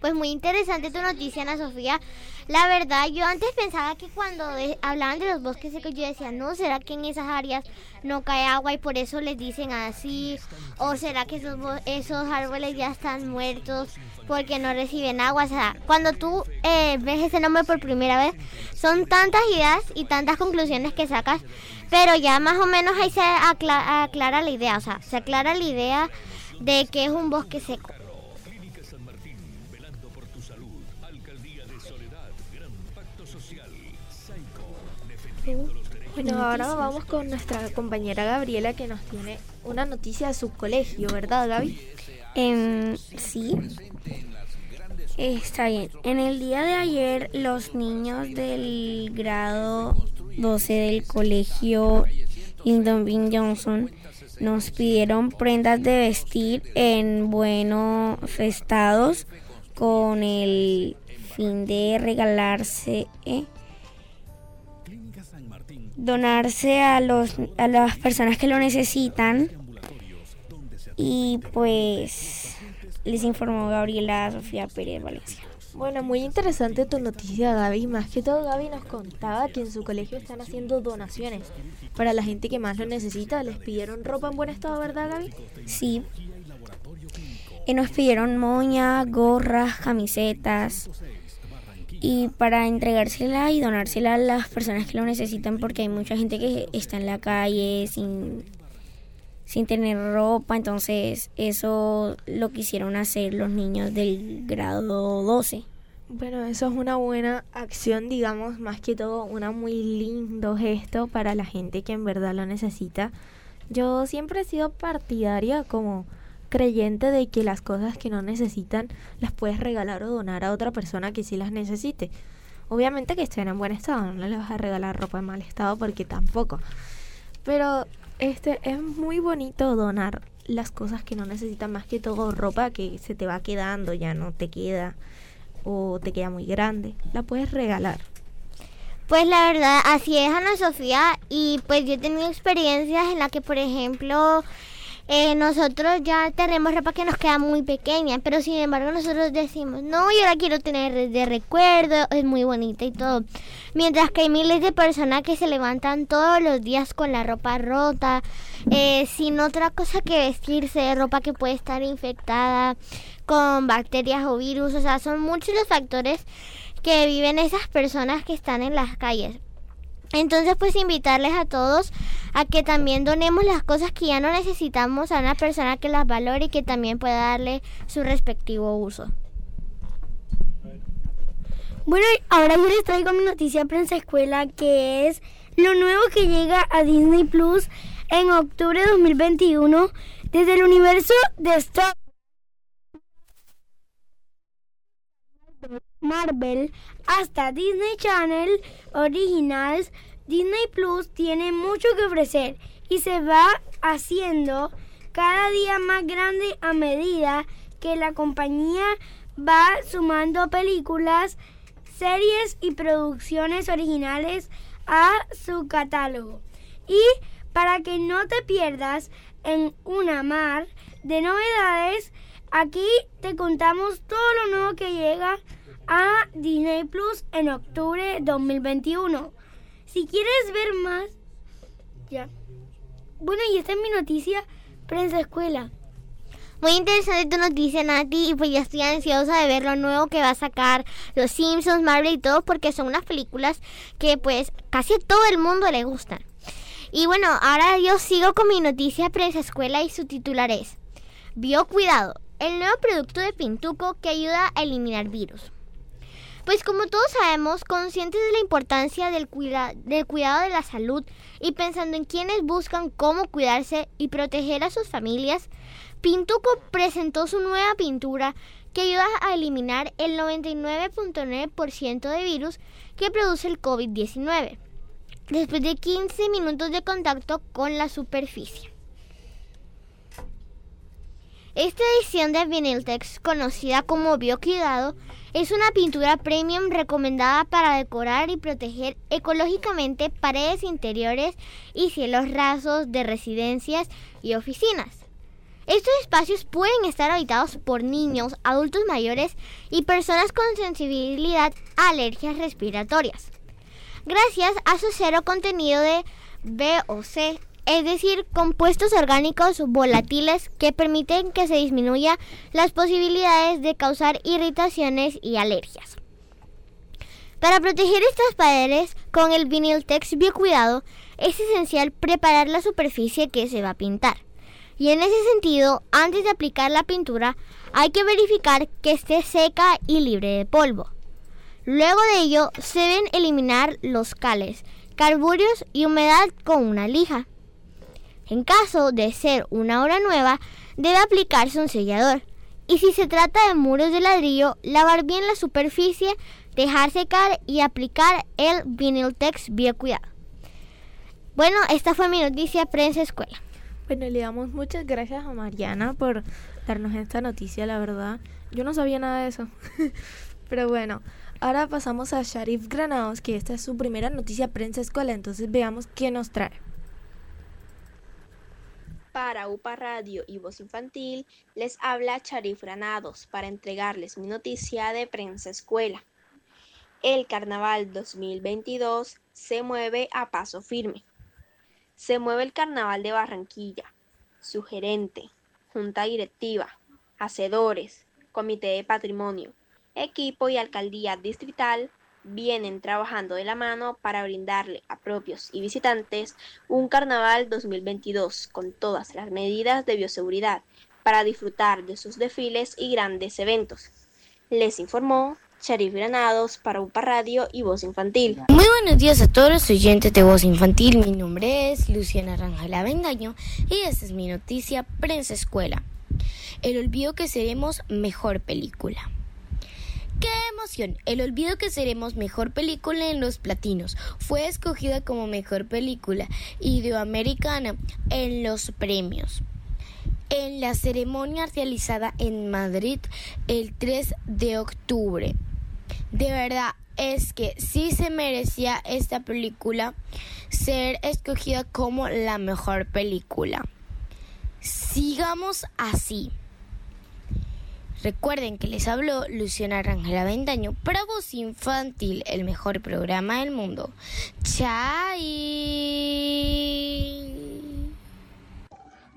Pues muy interesante tu noticia, Ana Sofía. La verdad, yo antes pensaba que cuando hablaban de los bosques secos, yo decía, no, ¿será que en esas áreas no cae agua y por eso les dicen así? ¿O será que esos, esos árboles ya están muertos porque no reciben agua? O sea, cuando tú eh, ves ese nombre por primera vez, son tantas ideas y tantas conclusiones que sacas, pero ya más o menos ahí se acla- aclara la idea, o sea, se aclara la idea de que es un bosque seco. Bueno, ahora vamos con nuestra compañera Gabriela que nos tiene una noticia de su colegio, ¿verdad Gaby? Em, sí. Está bien. En el día de ayer, los niños del grado 12 del colegio Lyndon B. Johnson nos pidieron prendas de vestir en buenos estados con el fin de regalarse, ¿eh? Donarse a, los, a las personas que lo necesitan. Y pues les informó Gabriela Sofía Pérez Valencia. Bueno, muy interesante tu noticia, Gaby. Más que todo, Gaby nos contaba que en su colegio están haciendo donaciones para la gente que más lo necesita. Les pidieron ropa en buen estado, ¿verdad, Gaby? Sí. Y nos pidieron moñas, gorras, camisetas. Y para entregársela y donársela a las personas que lo necesitan, porque hay mucha gente que está en la calle sin, sin tener ropa. Entonces, eso lo quisieron hacer los niños del grado 12. Bueno, eso es una buena acción, digamos, más que todo una muy lindo gesto para la gente que en verdad lo necesita. Yo siempre he sido partidaria como creyente de que las cosas que no necesitan las puedes regalar o donar a otra persona que sí las necesite. Obviamente que estén en buen estado, no le vas a regalar ropa en mal estado porque tampoco. Pero este es muy bonito donar las cosas que no necesitan más que todo ropa que se te va quedando, ya no te queda o te queda muy grande. La puedes regalar. Pues la verdad, así es Ana Sofía y pues yo he tenido experiencias en las que, por ejemplo, eh, nosotros ya tenemos ropa que nos queda muy pequeña, pero sin embargo nosotros decimos, no, yo la quiero tener de recuerdo, es muy bonita y todo. Mientras que hay miles de personas que se levantan todos los días con la ropa rota, eh, sin otra cosa que vestirse, ropa que puede estar infectada con bacterias o virus, o sea, son muchos los factores que viven esas personas que están en las calles. Entonces, pues invitarles a todos a que también donemos las cosas que ya no necesitamos a una persona que las valore y que también pueda darle su respectivo uso. Bueno, ahora yo les traigo mi noticia prensa escuela que es lo nuevo que llega a Disney Plus en octubre de 2021 desde el universo de Star Marvel hasta Disney Channel Originals, Disney Plus tiene mucho que ofrecer y se va haciendo cada día más grande a medida que la compañía va sumando películas, series y producciones originales a su catálogo. Y para que no te pierdas en una mar de novedades, aquí te contamos todo lo nuevo que llega a Disney Plus en octubre 2021. Si quieres ver más, ya. Bueno, y esta es mi noticia prensa escuela. Muy interesante tu noticia, Nati, y pues ya estoy ansiosa de ver lo nuevo que va a sacar Los Simpsons, Marvel y todo, porque son unas películas que pues casi a todo el mundo le gustan. Y bueno, ahora yo sigo con mi noticia prensa escuela y su titular es Biocuidado, el nuevo producto de Pintuco que ayuda a eliminar virus. Pues como todos sabemos, conscientes de la importancia del, del, cuidado de la salud y pensando en quienes buscan cómo cuidarse y proteger a sus familias, Pintuco presentó su nueva pintura que ayuda a eliminar el 99.9% de virus que produce el COVID-19 después de 15 minutos de contacto con la superficie. Esta edición de Vinyltex, conocida como Biocuidado, es una pintura premium recomendada para decorar y proteger ecológicamente paredes interiores y cielos rasos de residencias y oficinas. Estos espacios pueden estar habitados por niños, adultos mayores y personas con sensibilidad a alergias respiratorias. Gracias a su cero contenido de VOC, es decir, compuestos orgánicos volátiles que permiten que se disminuya las posibilidades de causar irritaciones y alergias. Para proteger estas paredes con el Vinyltex Biocuidado es esencial preparar la superficie que se va a pintar. Y en ese sentido, antes de aplicar la pintura, hay que verificar que esté seca y libre de polvo. Luego de ello, se deben eliminar los cales, carburios y humedad con una lija. En caso de ser una obra nueva, debe aplicarse un sellador, Y si se trata de muros de ladrillo, lavar bien la superficie, dejar secar y aplicar el Vinyltex bien cuidado. Bueno, esta fue mi noticia prensa escuela. Bueno, le damos muchas gracias a Mariana por darnos esta noticia, la verdad. Yo no sabía nada de eso. Pero bueno, ahora pasamos a Sharif Granados, que esta es su primera noticia prensa escuela, entonces veamos qué nos trae. Para UPA Radio y Voz Infantil, les habla Sharif Granados para entregarles mi noticia de prensa escuela. El Carnaval 2022 se mueve a paso firme. Se mueve el Carnaval de Barranquilla. Su gerente, junta directiva, hacedores, comité de patrimonio, equipo y alcaldía distrital vienen trabajando de la mano para brindarle a propios y visitantes un carnaval 2022 con todas las medidas de bioseguridad para disfrutar de sus desfiles y grandes eventos. Les informó Sharif Granados para UPA Radio y Voz Infantil. Muy buenos días a todos los oyentes de Voz Infantil. Mi nombre es Luciana Rangel Avendaño y esta es mi noticia Prensa Escuela. El olvido que seremos mejor película. ¡Qué emoción! El olvido que seremos mejor película en los platinos fue escogida como mejor película iberoamericana en los premios. En la ceremonia realizada en Madrid el 3 de octubre. De verdad, es que sí se merecía esta película ser escogida como la mejor película. Sigamos así. Recuerden que les habló Luciana Rangel Avendaño para Voz Infantil, el mejor programa del mundo. ¡Chai!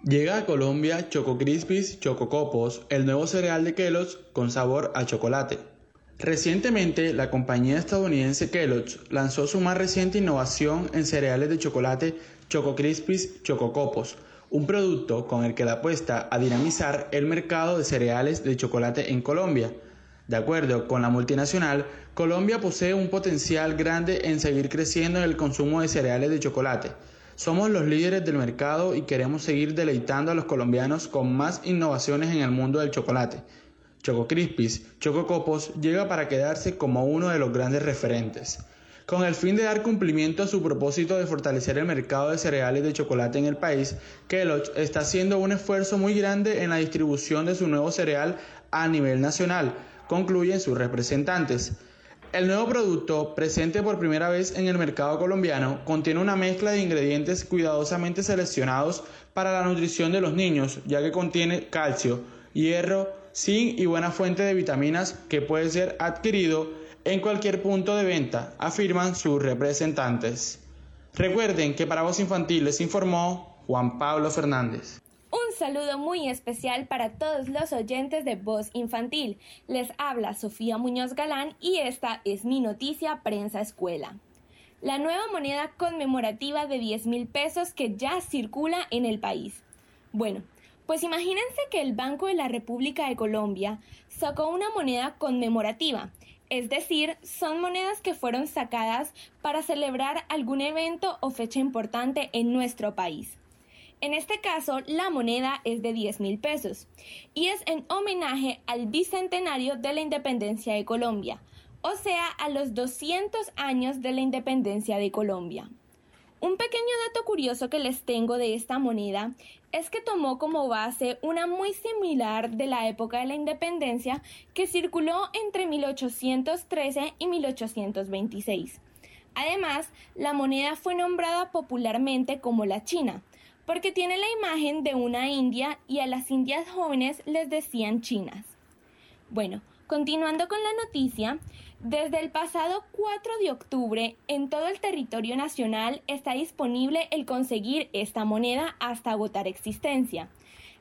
Llega a Colombia Choco Crispies Choco Copos, el nuevo cereal de Kellogg's con sabor a chocolate. Recientemente, la compañía estadounidense Kellogg's lanzó su más reciente innovación en cereales de chocolate Choco Crispies Choco Copos, un producto con el que la apuesta a dinamizar el mercado de cereales de chocolate en Colombia. De acuerdo con la multinacional, Colombia posee un potencial grande en seguir creciendo en el consumo de cereales de chocolate. Somos los líderes del mercado y queremos seguir deleitando a los colombianos con más innovaciones en el mundo del chocolate. Choco Crispies, Choco Copos llega para quedarse como uno de los grandes referentes. Con el fin de dar cumplimiento a su propósito de fortalecer el mercado de cereales de chocolate en el país, Kellogg está haciendo un esfuerzo muy grande en la distribución de su nuevo cereal a nivel nacional, concluyen sus representantes. El nuevo producto, presente por primera vez en el mercado colombiano, contiene una mezcla de ingredientes cuidadosamente seleccionados para la nutrición de los niños, ya que contiene calcio, hierro, zinc y buena fuente de vitaminas que puede ser adquirido en cualquier punto de venta, afirman sus representantes. Recuerden que para Voz Infantil les informó Juan Pablo Fernández. Un saludo muy especial para todos los oyentes de Voz Infantil. Les habla Sofía Muñoz Galán y esta es mi noticia Prensa Escuela. La nueva moneda conmemorativa de 10 mil pesos que ya circula en el país. Bueno, pues imagínense que el Banco de la República de Colombia sacó una moneda conmemorativa es decir, son monedas que fueron sacadas para celebrar algún evento o fecha importante en nuestro país. En este caso, la moneda es de 10 mil pesos y es en homenaje al bicentenario de la independencia de Colombia, o sea, a los 200 años de la independencia de Colombia. Un pequeño dato curioso que les tengo de esta moneda es que tomó como base una muy similar de la época de la independencia que circuló entre 1813 y 1826. Además, la moneda fue nombrada popularmente como la China, porque tiene la imagen de una india y a las indias jóvenes les decían chinas. Bueno, continuando con la noticia, desde el pasado 4 de octubre, en todo el territorio nacional está disponible el conseguir esta moneda hasta agotar existencia.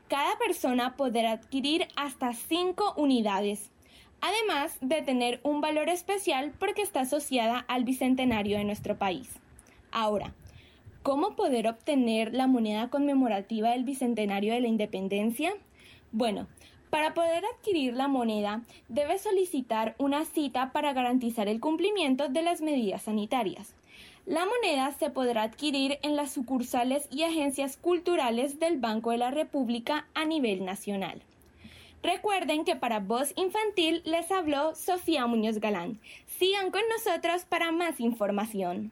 Cada persona podrá adquirir hasta 5 unidades, además de tener un valor especial porque está asociada al bicentenario de nuestro país. Ahora, ¿cómo poder obtener la moneda conmemorativa del bicentenario de la independencia? Bueno, para poder adquirir la moneda, debe solicitar una cita para garantizar el cumplimiento de las medidas sanitarias. La moneda se podrá adquirir en las sucursales y agencias culturales del Banco de la República a nivel nacional. Recuerden que para Voz Infantil les habló Sofía Muñoz Galán. Sigan con nosotros para más información.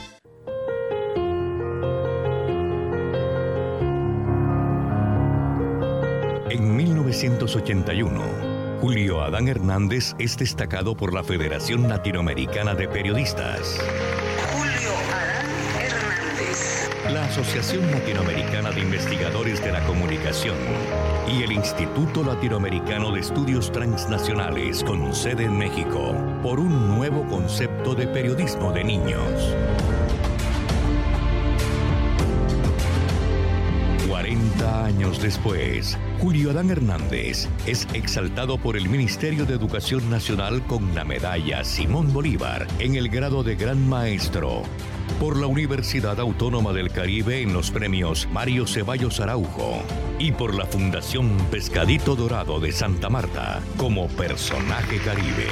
1981, Julio Adán Hernández es destacado por la Federación Latinoamericana de Periodistas. Julio Adán Hernández. la Asociación Latinoamericana de Investigadores de la Comunicación y el Instituto Latinoamericano de Estudios Transnacionales con sede en México por un nuevo concepto de periodismo de niños. 40 años después, Julio Adán Hernández es exaltado por el Ministerio de Educación Nacional con la medalla Simón Bolívar en el grado de Gran Maestro por la Universidad Autónoma del Caribe en los premios Mario Ceballos Araujo y por la Fundación Pescadito Dorado de Santa Marta como personaje caribe.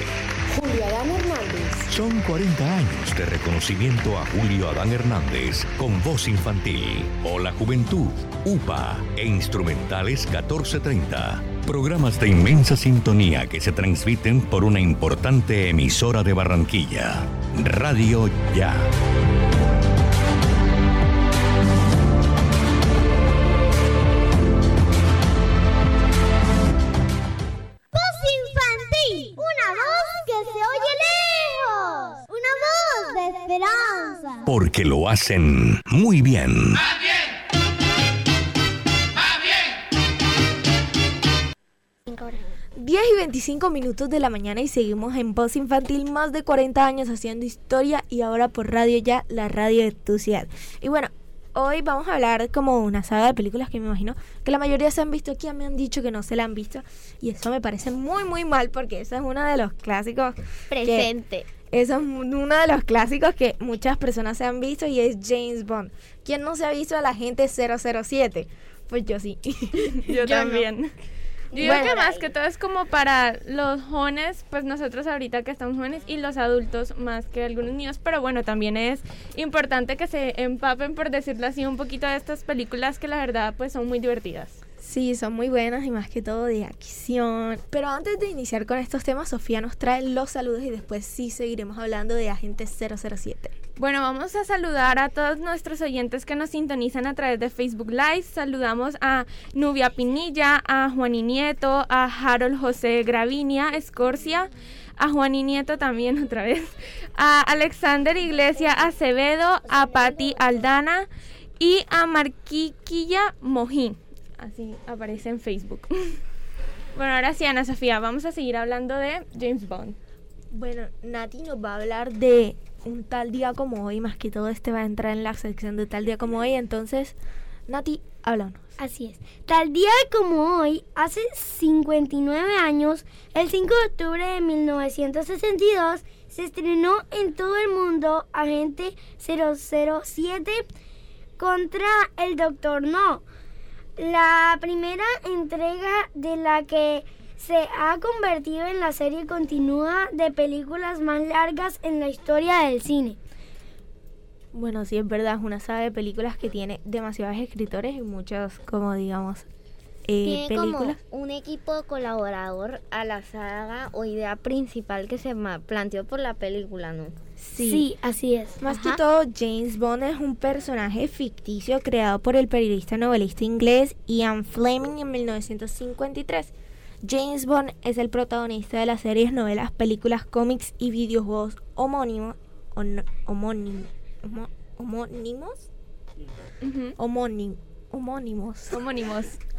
Julio Adán Hernández. Son 40 años de reconocimiento a Julio Adán Hernández con voz infantil o la juventud, UPA e instrumentales 1430. Programas de inmensa sintonía que se transmiten por una importante emisora de Barranquilla. Radio Ya. Porque lo hacen muy bien. 10 y 25 minutos de la mañana y seguimos en Voz Infantil más de 40 años haciendo historia y ahora por radio ya, la radio de tu ciudad. Y bueno, hoy vamos a hablar como una saga de películas que me imagino que la mayoría se han visto aquí, me han dicho que no se la han visto y eso me parece muy muy mal porque eso es uno de los clásicos Presente. Eso es uno de los clásicos que muchas personas se han visto y es James Bond. ¿Quién no se ha visto a la gente 007? Pues yo sí. yo, también. Yo Bueno, creo que más que todo es como para los jóvenes, pues nosotros ahorita que estamos jóvenes y los adultos más que algunos niños, pero bueno, también es importante que se empapen, por decirlo así, un poquito de estas películas que la verdad pues son muy divertidas. Sí, son muy buenas y más que todo de acción. Pero antes de iniciar con estos temas, Sofía nos trae los saludos y después sí seguiremos hablando de Agente 007. Bueno, vamos a saludar a todos nuestros oyentes que nos sintonizan a través de Facebook Live. Saludamos a Nubia Pinilla, a Juani Nieto, a Harold José Gravinia Escorcia, a Juani Nieto también otra vez, a Alexander Iglesia Acevedo, a Patti Aldana y a Marquiquilla Mojín. Así aparece en Facebook. Bueno, ahora sí, Ana Sofía, vamos a seguir hablando de James Bond. Bueno, Nati nos va a hablar de un tal día como hoy, más que todo este va a entrar en la sección de tal día como hoy, entonces, Nati, háblanos. Así es. Tal día como hoy, hace 59 años, el 5 de octubre de 1962, se estrenó en todo el mundo Agente 007 contra el Doctor No. La primera entrega de la que se ha convertido en la serie continua de películas más largas en la historia del cine. Bueno, sí, es verdad, es una saga de películas que tiene demasiados escritores y muchos, como digamos, eh, Tiene películas. como un equipo colaborador a la saga o idea principal que se planteó por la película, ¿no? Sí. así es. Más que todo, James Bond es un personaje ficticio creado por el periodista novelista inglés Ian Fleming en 1953. James Bond es el protagonista de las series, novelas, películas, cómics y videojuegos homónimos, on- homónim- homo- homónimos, homónim- homónimos. Homónimos.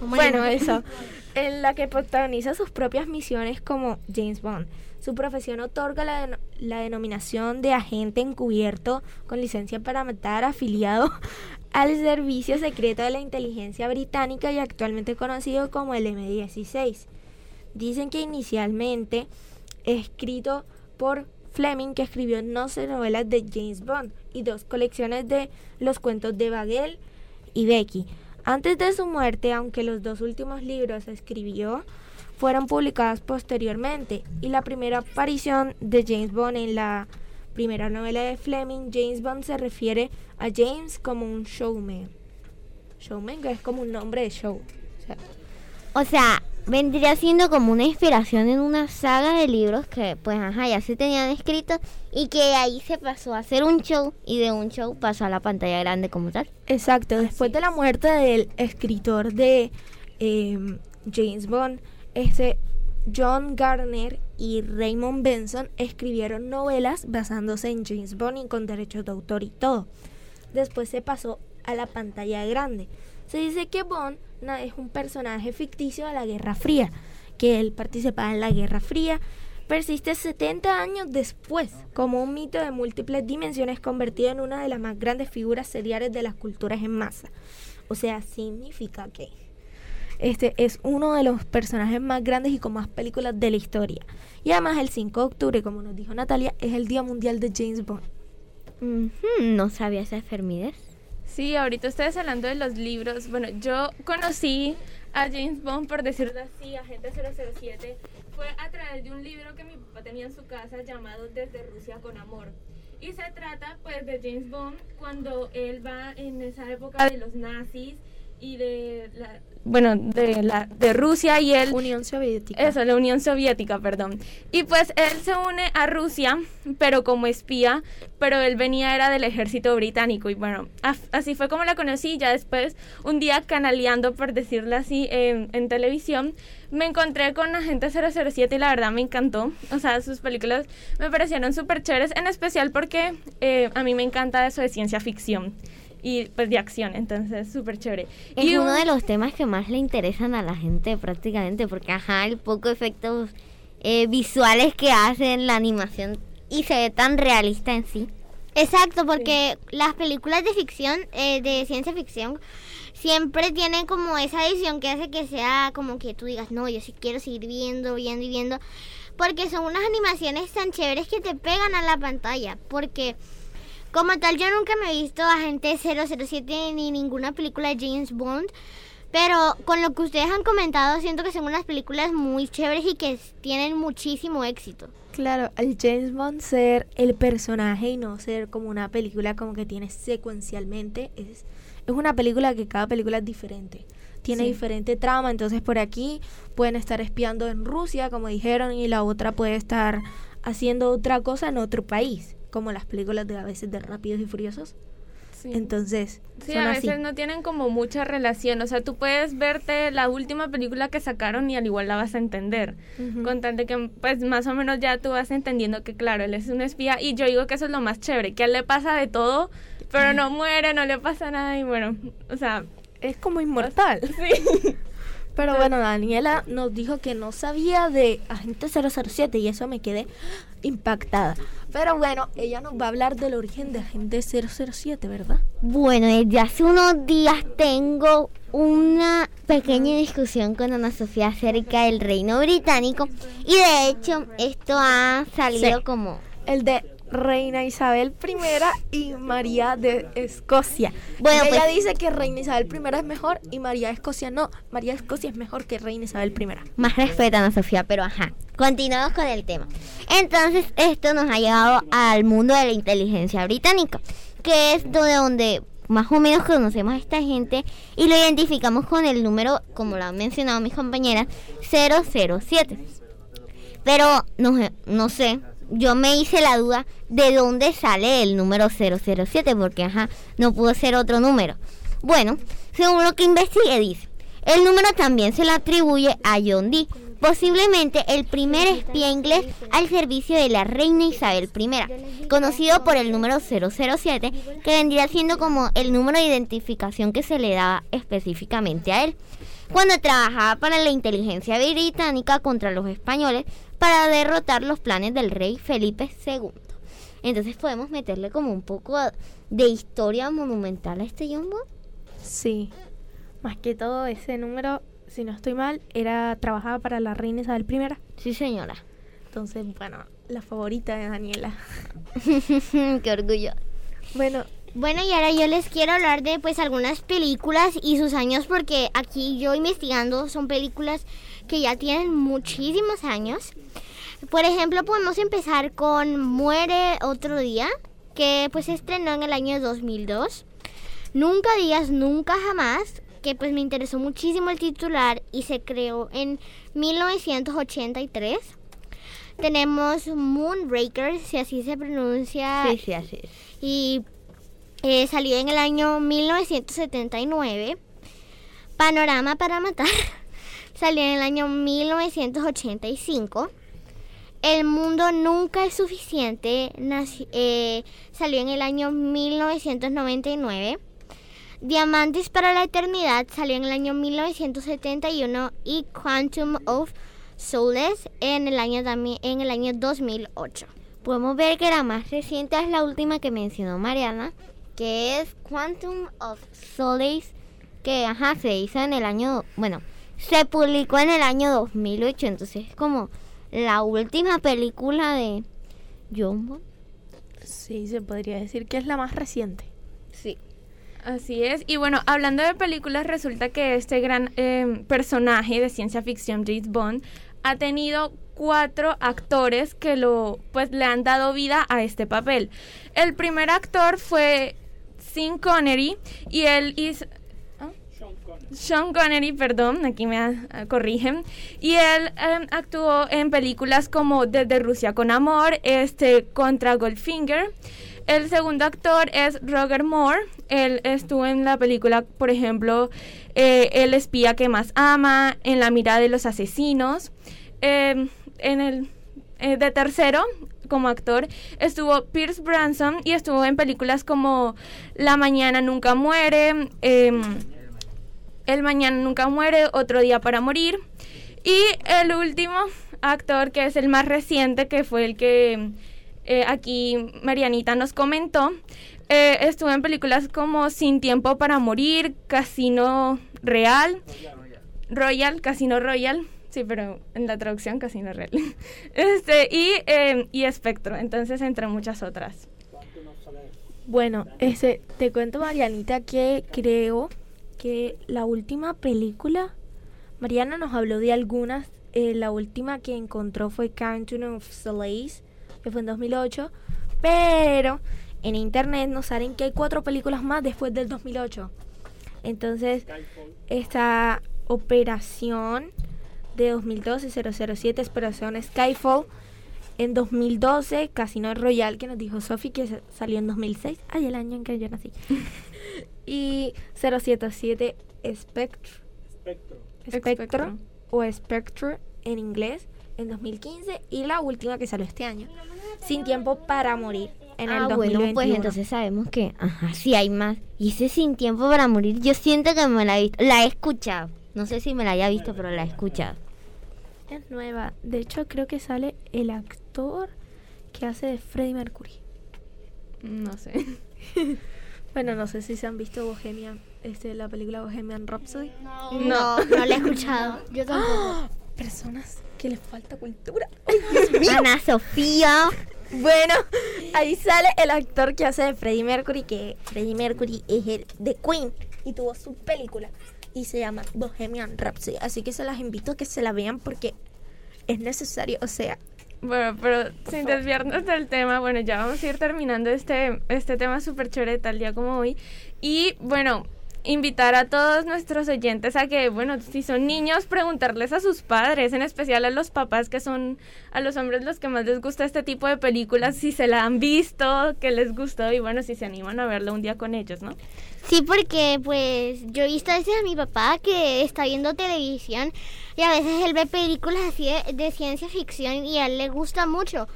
Bueno, eso. En la que protagoniza sus propias misiones como James Bond. Su profesión otorga la, la denominación de agente encubierto con licencia para matar afiliado al Servicio Secreto de la Inteligencia Británica y actualmente conocido como el M16. Dicen que inicialmente escrito por Fleming, que escribió 12 novelas de James Bond y dos colecciones de los cuentos de Bagel y Becky. Antes de su muerte, aunque los dos últimos libros escribió, fueron publicados posteriormente y la primera aparición de James Bond en la primera novela de Fleming, James Bond se refiere a James como un showman. Showman que es como un nombre de show. O sea, O sea, vendría siendo como una inspiración en una saga de libros que, pues, ajá, ya se tenían escritos y que ahí se pasó a hacer un show y de un show pasó a la pantalla grande como tal. Exacto, después de la muerte del escritor de eh, James Bond, este John Garner y Raymond Benson escribieron novelas basándose en James Bond y con derechos de autor y todo. Después se pasó a la pantalla grande. Se dice que Bond es un personaje ficticio de la Guerra Fría, que él participaba en la Guerra Fría, persiste 70 años después como un mito de múltiples dimensiones convertido en una de las más grandes figuras seriales de las culturas en masa. O sea, significa que este es uno de los personajes más grandes y con más películas de la historia. Y además el 5 de octubre, como nos dijo Natalia, es el Día Mundial de James Bond. No sabía esa enfermedad. Sí, ahorita ustedes hablando de los libros, bueno, yo conocí a James Bond, por decirlo así, Agente 007, fue a través de un libro que mi papá tenía en su casa llamado Desde Rusia con Amor. Y se trata pues de James Bond cuando él va en esa época de los nazis y de la, bueno, de la de Rusia y él Unión Soviética. eso, la Unión Soviética, perdón. Y pues él se une a Rusia, pero como espía, pero él venía era del ejército británico y bueno, af- así fue como la conocí. Ya después, un día canaleando, por decirlo así, en, en televisión, me encontré con Agente 007 y la verdad me encantó. O sea, sus películas me parecieron súper chéveres, en especial porque eh, a mí me encanta eso de ciencia ficción. Y pues de acción, entonces súper chévere. Es y uno un- de los temas que más le interesan a la gente prácticamente, porque ajá, el poco efectos eh, visuales que hacen la animación y se ve tan realista en sí. Exacto, porque las películas de ficción, eh, de ciencia ficción, siempre tienen como esa edición que hace que sea como que tú digas, no, yo sí quiero seguir viendo, viendo y viendo, porque son unas animaciones tan chéveres que te pegan a la pantalla, porque como tal yo nunca me he visto Agente 007 ni ninguna película de James Bond, pero con lo que ustedes han comentado siento que son unas películas muy chéveres y que tienen muchísimo éxito. Claro, al James Bond ser el personaje y no ser como una película como que tiene secuencialmente, es, es una película que cada película es diferente. Tiene Sí. diferente trama, entonces por aquí pueden estar espiando en Rusia, como dijeron, y la otra puede estar haciendo otra cosa en otro país, como las películas de a veces de Rápidos y Furiosos. Sí. Entonces, Sí, son a así. veces no tienen como mucha relación. O sea, tú puedes verte la última película que sacaron y al igual la vas a entender. Ujú. Con tal de que, pues, más o menos ya tú vas entendiendo que, claro, él es un espía. Y yo digo que eso es lo más chévere, que a él le pasa de todo, pero no muere, no le pasa nada. Y bueno, o sea, es como inmortal. Sí. Pero bueno, Daniela nos dijo que no sabía de Agente 007 y eso me quedé impactada. Pero bueno, ella nos va a hablar del origen de Agente 007, ¿verdad? Bueno, desde hace unos días tengo una pequeña discusión con Ana Sofía acerca del reino británico y de hecho esto ha salido Sí. como El de Reina Isabel I y María de Escocia. Bueno, ella pues- dice que Reina Isabel I es mejor y María de Escocia no. María de Escocia es mejor que Reina Isabel I. más respeto a Ana Sofía, pero ajá, continuamos con el tema. Entonces esto nos ha llevado al mundo de la inteligencia británica, que es donde, donde más o menos conocemos a esta gente y lo identificamos con el número, como lo han mencionado mis compañeras, 007. Pero no, no sé, yo me hice la duda de dónde sale el número 007, porque ajá, no pudo ser otro número. Bueno, según lo que investigué dice, el número también se le atribuye a John Dee, posiblemente el primer espía inglés al servicio de la reina Isabel I, conocido por el número 007, que vendría siendo como el número de identificación que se le daba específicamente a él, cuando trabajaba para la inteligencia británica contra los españoles para derrotar los planes del rey Felipe II. Entonces podemos meterle como un poco de historia monumental a este Bond. Sí. Más que todo ese número, si no estoy mal, era trabajaba para la Reina Isabel I. Sí, señora. Entonces, bueno, la favorita de Daniela. Qué orgullo. Bueno, Bueno, y ahora yo les quiero hablar de pues algunas películas y sus años porque aquí yo investigando son películas que ya tienen muchísimos años. Por ejemplo, podemos empezar con Muere otro día, que pues se estrenó en el año 2002. Nunca digas nunca jamás, que pues me interesó muchísimo el titular y se creó en 1983. Tenemos Moonraker, si así se pronuncia. Sí, sí, así es. Y eh, salió en el año 1979. Panorama para matar salió en el año 1985. El mundo nunca es suficiente naci- eh, salió en el año 1999. Diamantes para la eternidad salió en el año 1971 y Quantum of Solace en el año en el año 2008. Podemos ver que la más reciente es la última que mencionó Mariana, que es Quantum of Solace, que ajá, se hizo en el año, bueno, se publicó en el año 2008, entonces es como la última película de John Bond. sí, se podría decir que es la más reciente. Sí. Así es. Y bueno, hablando de películas, resulta que este gran eh, personaje de ciencia ficción, James Bond, ha tenido cuatro actores que lo, pues, le han dado vida a este papel. El primer actor fue Sean Connery y él hizo... Sean Connery, perdón, aquí me corrigen. Y él eh, actuó en películas como Desde Rusia con Amor, este contra Goldfinger. El segundo actor es Roger Moore. Él estuvo en la película, por ejemplo, eh, El espía que más ama, En la mirada de los asesinos. Eh, en el eh, de tercero, como actor. Estuvo Pierce Branson y estuvo en películas como La Mañana Nunca Muere, em, El Mañana Nunca Muere, Otro Día para Morir. Y el último actor, que es el más reciente, que fue el que eh, aquí Marianita nos comentó, eh, estuvo en películas como Sin Tiempo para Morir, Casino Real, Royal, Casino Royal. Sí, pero en la traducción Casino Real. este, y, eh, y Espectro, entonces entre muchas otras. Bueno, este, te cuento Marianita que creo que la última película, Mariana nos habló de algunas, eh, la última que encontró fue Countdown of Solace, que fue en 2008, pero en internet nos salen que hay cuatro películas más después del 2008. Entonces, esta operación de 2012, 007, Operación Skyfall, en 2012, Casino Royal, que nos dijo Sophie que salió en 2006, ay, el año en que yo nací. Y 077 Spectre, Spectro, o Spectre en inglés en 2015 y la última que salió este año, Sin Tiempo para Morir. En el ah, 2021. bueno, pues entonces sabemos que, ajá, sí hay más. Y ese Sin Tiempo para Morir, yo siento que me la he visto, la he escuchado. No sé si me la haya visto, pero la he escuchado. Es nueva. De hecho, creo que sale el actor que hace de Freddie Mercury. No sé. bueno, no sé si se han visto Bohemian, este, la película Bohemian Rhapsody. No, no, no la he escuchado. Yo tampoco. Personas que les falta cultura. Ana Sofía. Bueno, ahí sale el actor que hace de Freddie Mercury, que Freddie Mercury es el de Queen y tuvo su película y se llama Bohemian Rhapsody. Así que se las invito a que se la vean porque es necesario, o sea, Bueno, pero sin desviarnos del tema, bueno, ya vamos a ir terminando este, este tema súper chévere tal día como hoy. Y bueno, invitar a todos nuestros oyentes a que, bueno, si son niños, preguntarles a sus padres, en especial a los papás que son a los hombres los que más les gusta este tipo de películas, si se la han visto, que les gustó y bueno, si se animan a verlo un día con ellos, ¿no? Sí, porque pues yo he visto a a mi papá que está viendo televisión y a veces él ve películas así de, de ciencia ficción y a él le gusta mucho.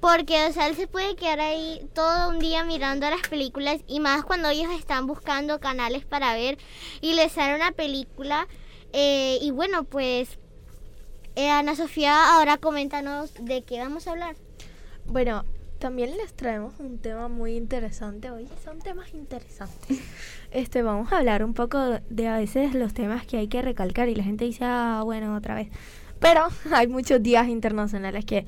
Porque, o sea, él se puede quedar ahí todo un día mirando las películas y más cuando ellos están buscando canales para ver y les sale una película. eh, y bueno, pues, eh, Ana Sofía, ahora coméntanos de qué vamos a hablar. Bueno, también les traemos un tema muy interesante hoy. Son temas interesantes. Este, vamos a hablar un poco de a veces los temas que hay que recalcar y la gente dice, ah, bueno, otra vez. Pero hay muchos días internacionales que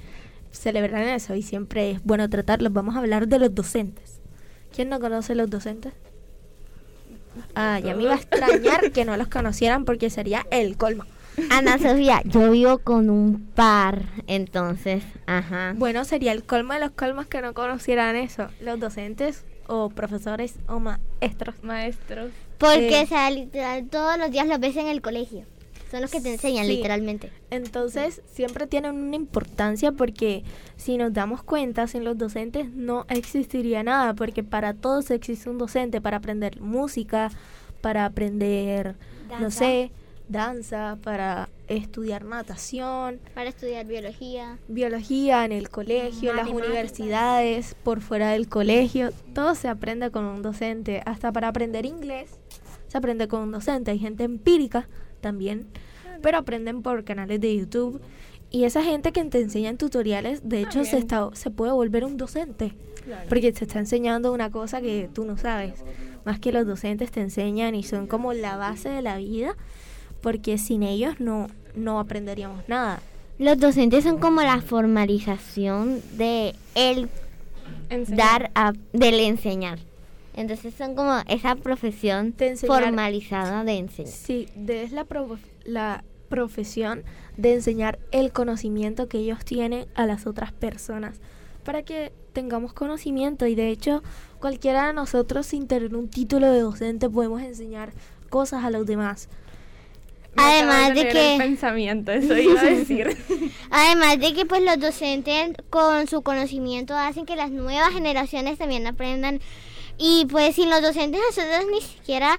celebran eso y siempre es bueno tratarlos. Vamos a hablar de los docentes. ¿Quién no conoce los docentes? Ah, ya me iba a extrañar que no los conocieran porque sería el colmo. Ana Sofía, yo vivo con un par, entonces, ajá. Bueno, sería el colmo de los colmos que no conocieran eso. Los docentes o profesores o maestros. Maestros. Porque, Eh, o sea, literal, todos los días los ves en el colegio. Son los que te enseñan, Sí. literalmente. Entonces, siempre tienen una importancia porque si nos damos cuenta, sin los docentes no existiría nada, porque para todos existe un docente, para aprender música, para aprender, no sé, danza, para estudiar natación, Para estudiar biología. biología en el colegio, las universidades, por fuera del colegio, todo se aprende con un docente, hasta para aprender inglés se aprende con un docente, hay gente empírica también, pero aprenden por canales de YouTube. Y esa gente que te enseña en tutoriales, de hecho se está se puede volver un docente, porque te está enseñando una cosa que tú no sabes, más que los docentes te enseñan y son como la base de la vida, porque sin ellos no no aprenderíamos nada. Los docentes son como la formalización de el dar a, del enseñar. Entonces son como esa profesión enseñar- formalizada de enseñar. Sí, de- es la, provo- la profesión de enseñar el conocimiento que ellos tienen a las otras personas para que tengamos conocimiento y de hecho cualquiera de nosotros sin tener un título de docente podemos enseñar cosas a los demás. Me Además de leer que- el pensamiento, eso iba a decir. Además de que pues los docentes con su conocimiento hacen que las nuevas generaciones también aprendan y pues sin los docentes nosotros ni siquiera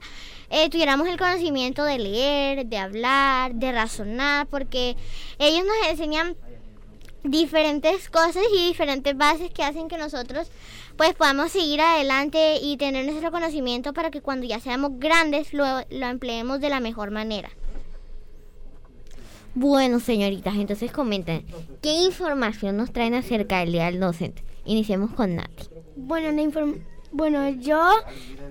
eh, tuviéramos el conocimiento de leer, de hablar, de razonar, porque ellos nos enseñan diferentes cosas y diferentes bases que hacen que nosotros pues podamos seguir adelante y tener nuestro conocimiento para que cuando ya seamos grandes lo, lo empleemos de la mejor manera. Bueno, señoritas, entonces comenten, ¿qué información nos traen acerca del Día del Docente? Iniciemos con Nati. Bueno, la inform- bueno, yo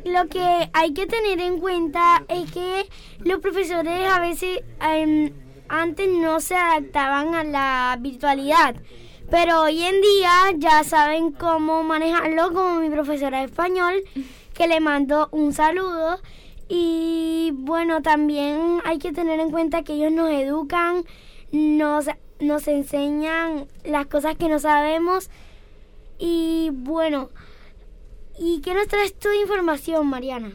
lo que hay que tener en cuenta es que los profesores a veces em, antes no se adaptaban a la virtualidad, pero hoy en día ya saben cómo manejarlo, como mi profesora de español, que le mando un saludo. Y bueno, también hay que tener en cuenta que ellos nos educan, nos, nos enseñan las cosas que no sabemos. Y bueno, ¿y qué nos traes tú de información, Mariana?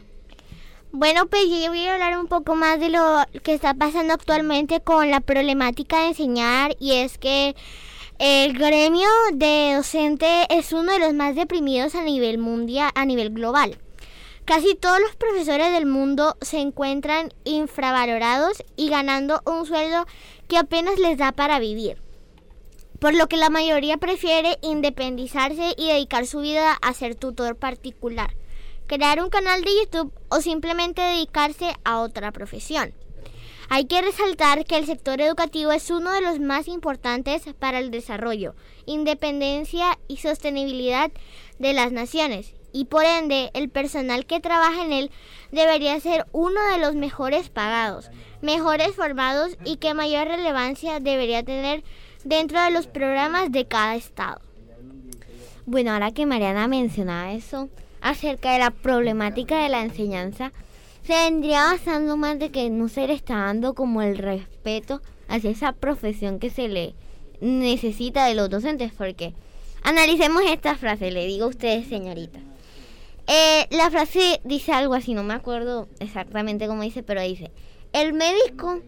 Bueno, pues yo voy a hablar un poco más de lo que está pasando actualmente con la problemática de enseñar y es que el gremio de docente es uno de los más deprimidos a nivel mundial, a nivel global. Casi todos los profesores del mundo se encuentran infravalorados y ganando un sueldo que apenas les da para vivir. Por lo que la mayoría prefiere independizarse y dedicar su vida a ser tutor particular, crear un canal de YouTube o simplemente dedicarse a otra profesión. Hay que resaltar que el sector educativo es uno de los más importantes para el desarrollo, independencia y sostenibilidad de las naciones y por ende el personal que trabaja en él debería ser uno de los mejores pagados, mejores formados y que mayor relevancia debería tener dentro de los programas de cada estado. Bueno, ahora que Mariana mencionaba eso acerca de la problemática de la enseñanza, se vendría basando más de que no se le está dando como el respeto hacia esa profesión que se le necesita de los docentes, porque analicemos esta frase, le digo a ustedes, señorita. Eh, la frase dice algo así, no me acuerdo exactamente cómo dice, pero dice, el médico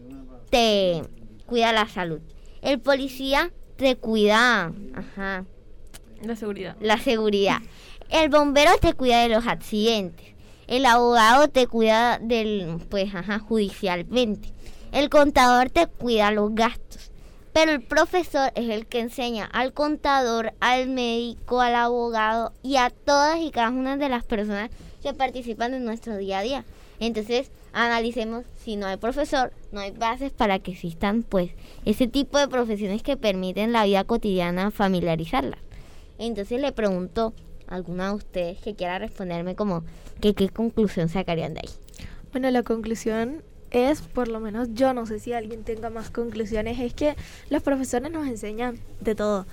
te cuida la salud, el policía te cuida, ajá, La seguridad. la seguridad, el bombero te cuida de los accidentes, el abogado te cuida del, pues, ajá, judicialmente, el contador te cuida los gastos, pero el profesor es el que enseña al contador, al médico, al abogado y a todas y cada una de las personas que participan en nuestro día a día. Entonces, analicemos si no hay profesor, no hay bases para que existan pues ese tipo de profesiones que permiten la vida cotidiana familiarizarla. Entonces le pregunto a alguna de ustedes que quiera responderme como que qué conclusión sacarían de ahí. Bueno, la conclusión es, por lo menos yo no sé si alguien tenga más conclusiones, es que los profesores nos enseñan de todo.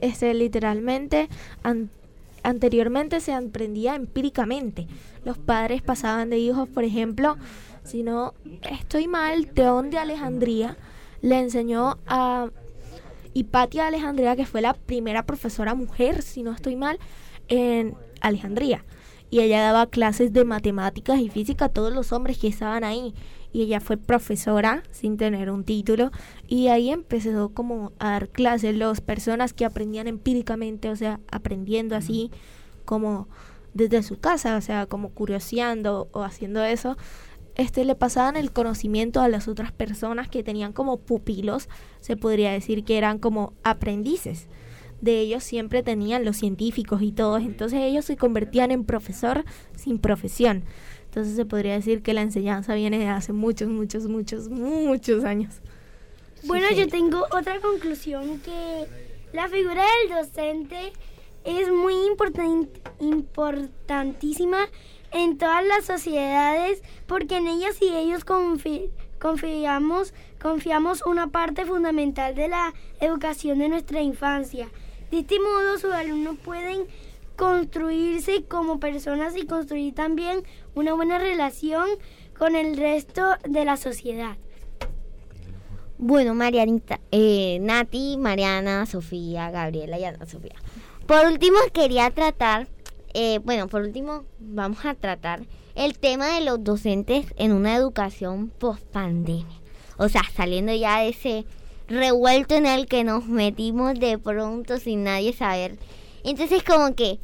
Este, literalmente, anteriormente se aprendía empíricamente. Los padres pasaban de hijos, por ejemplo, si no estoy mal, Teón de Alejandría le enseñó a Hipatia Alejandría, que fue la primera profesora mujer, si no estoy mal, en Alejandría. Y ella daba clases de matemáticas y física a todos los hombres que estaban ahí. Y ella fue profesora sin tener un título. Y ahí empezó como a dar clases las personas que aprendían empíricamente, o sea, aprendiendo así como desde su casa, o sea, como curioseando o haciendo eso este le pasaban el conocimiento a las otras personas que tenían como pupilos, se podría decir que eran como aprendices. De ellos siempre tenían los científicos y todos, entonces ellos se convertían en profesor sin profesión. Entonces se podría decir que la enseñanza viene de hace muchos, muchos, muchos, muchos años. Bueno, yo tengo otra conclusión que la figura del docente es muy importan- importantísima en todas las sociedades porque en ellas y ellos confi- confiamos, confiamos una parte fundamental de la educación de nuestra infancia. De este modo sus alumnos pueden construirse como personas y construir también una buena relación con el resto de la sociedad. Bueno, Marianita, eh, Nati, Mariana, Sofía, Gabriela y Ana Sofía. Por último, quería tratar, eh, bueno, por último, vamos a tratar el tema de los docentes en una educación post pandemia. O sea, saliendo ya de ese revuelto en el que nos metimos de pronto sin nadie saber. Entonces, como que,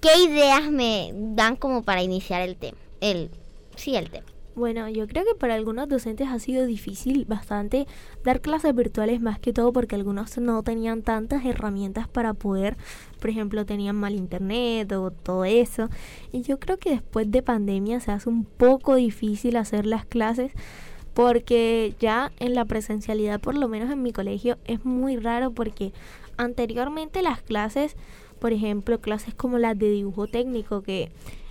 ¿qué ideas me dan como para iniciar el tema? El, sí, el tema. Bueno, yo creo que para algunos docentes ha sido difícil bastante dar clases virtuales más que todo porque algunos no tenían tantas herramientas para poder, por ejemplo, tenían mal internet o todo eso. Y yo creo que después de pandemia se hace un poco difícil hacer las clases porque ya en la presencialidad, por lo menos en mi colegio, es muy raro porque anteriormente las clases, por ejemplo, clases como las de dibujo técnico que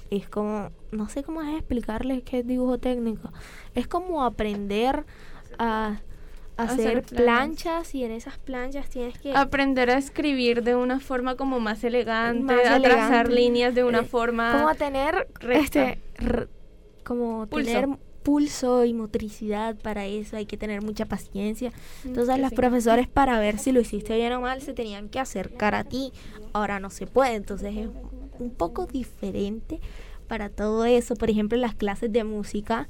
es como, no sé cómo es explicarles qué es dibujo técnico. Es como aprender a hacer, planchas y en esas planchas tienes que aprender a escribir de una forma como más elegante, a trazar líneas de una eh, forma como a tener este como Pulso. tener pulso y motricidad para eso hay que tener mucha paciencia Mm, entonces que los sí. profesores para ver si lo hiciste bien o mal se tenían que acercar a ti ahora no se puede entonces es un poco diferente para todo eso por ejemplo en las clases de música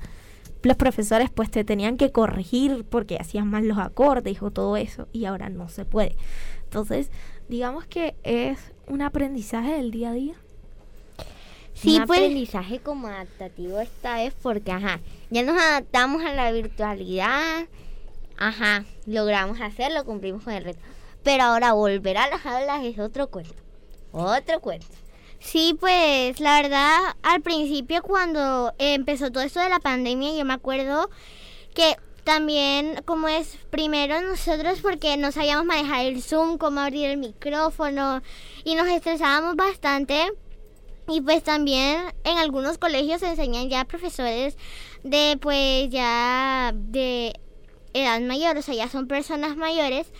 los profesores pues te tenían que corregir porque hacías mal los acordes o todo eso y ahora no se puede entonces digamos que es un aprendizaje del día a día Sí, un pues. aprendizaje como adaptativo esta vez porque, ajá, ya nos adaptamos a la virtualidad, ajá, logramos hacerlo, cumplimos con el reto. Pero ahora volver a las aulas es otro cuento, otro cuento. Sí, pues la verdad, al principio cuando empezó todo esto de la pandemia, yo me acuerdo que también como es primero nosotros porque no sabíamos manejar el Zoom, cómo abrir el micrófono y nos estresábamos bastante. Y pues también en algunos colegios se enseñan ya profesores de pues ya de edad mayor, o sea, ya son personas mayores.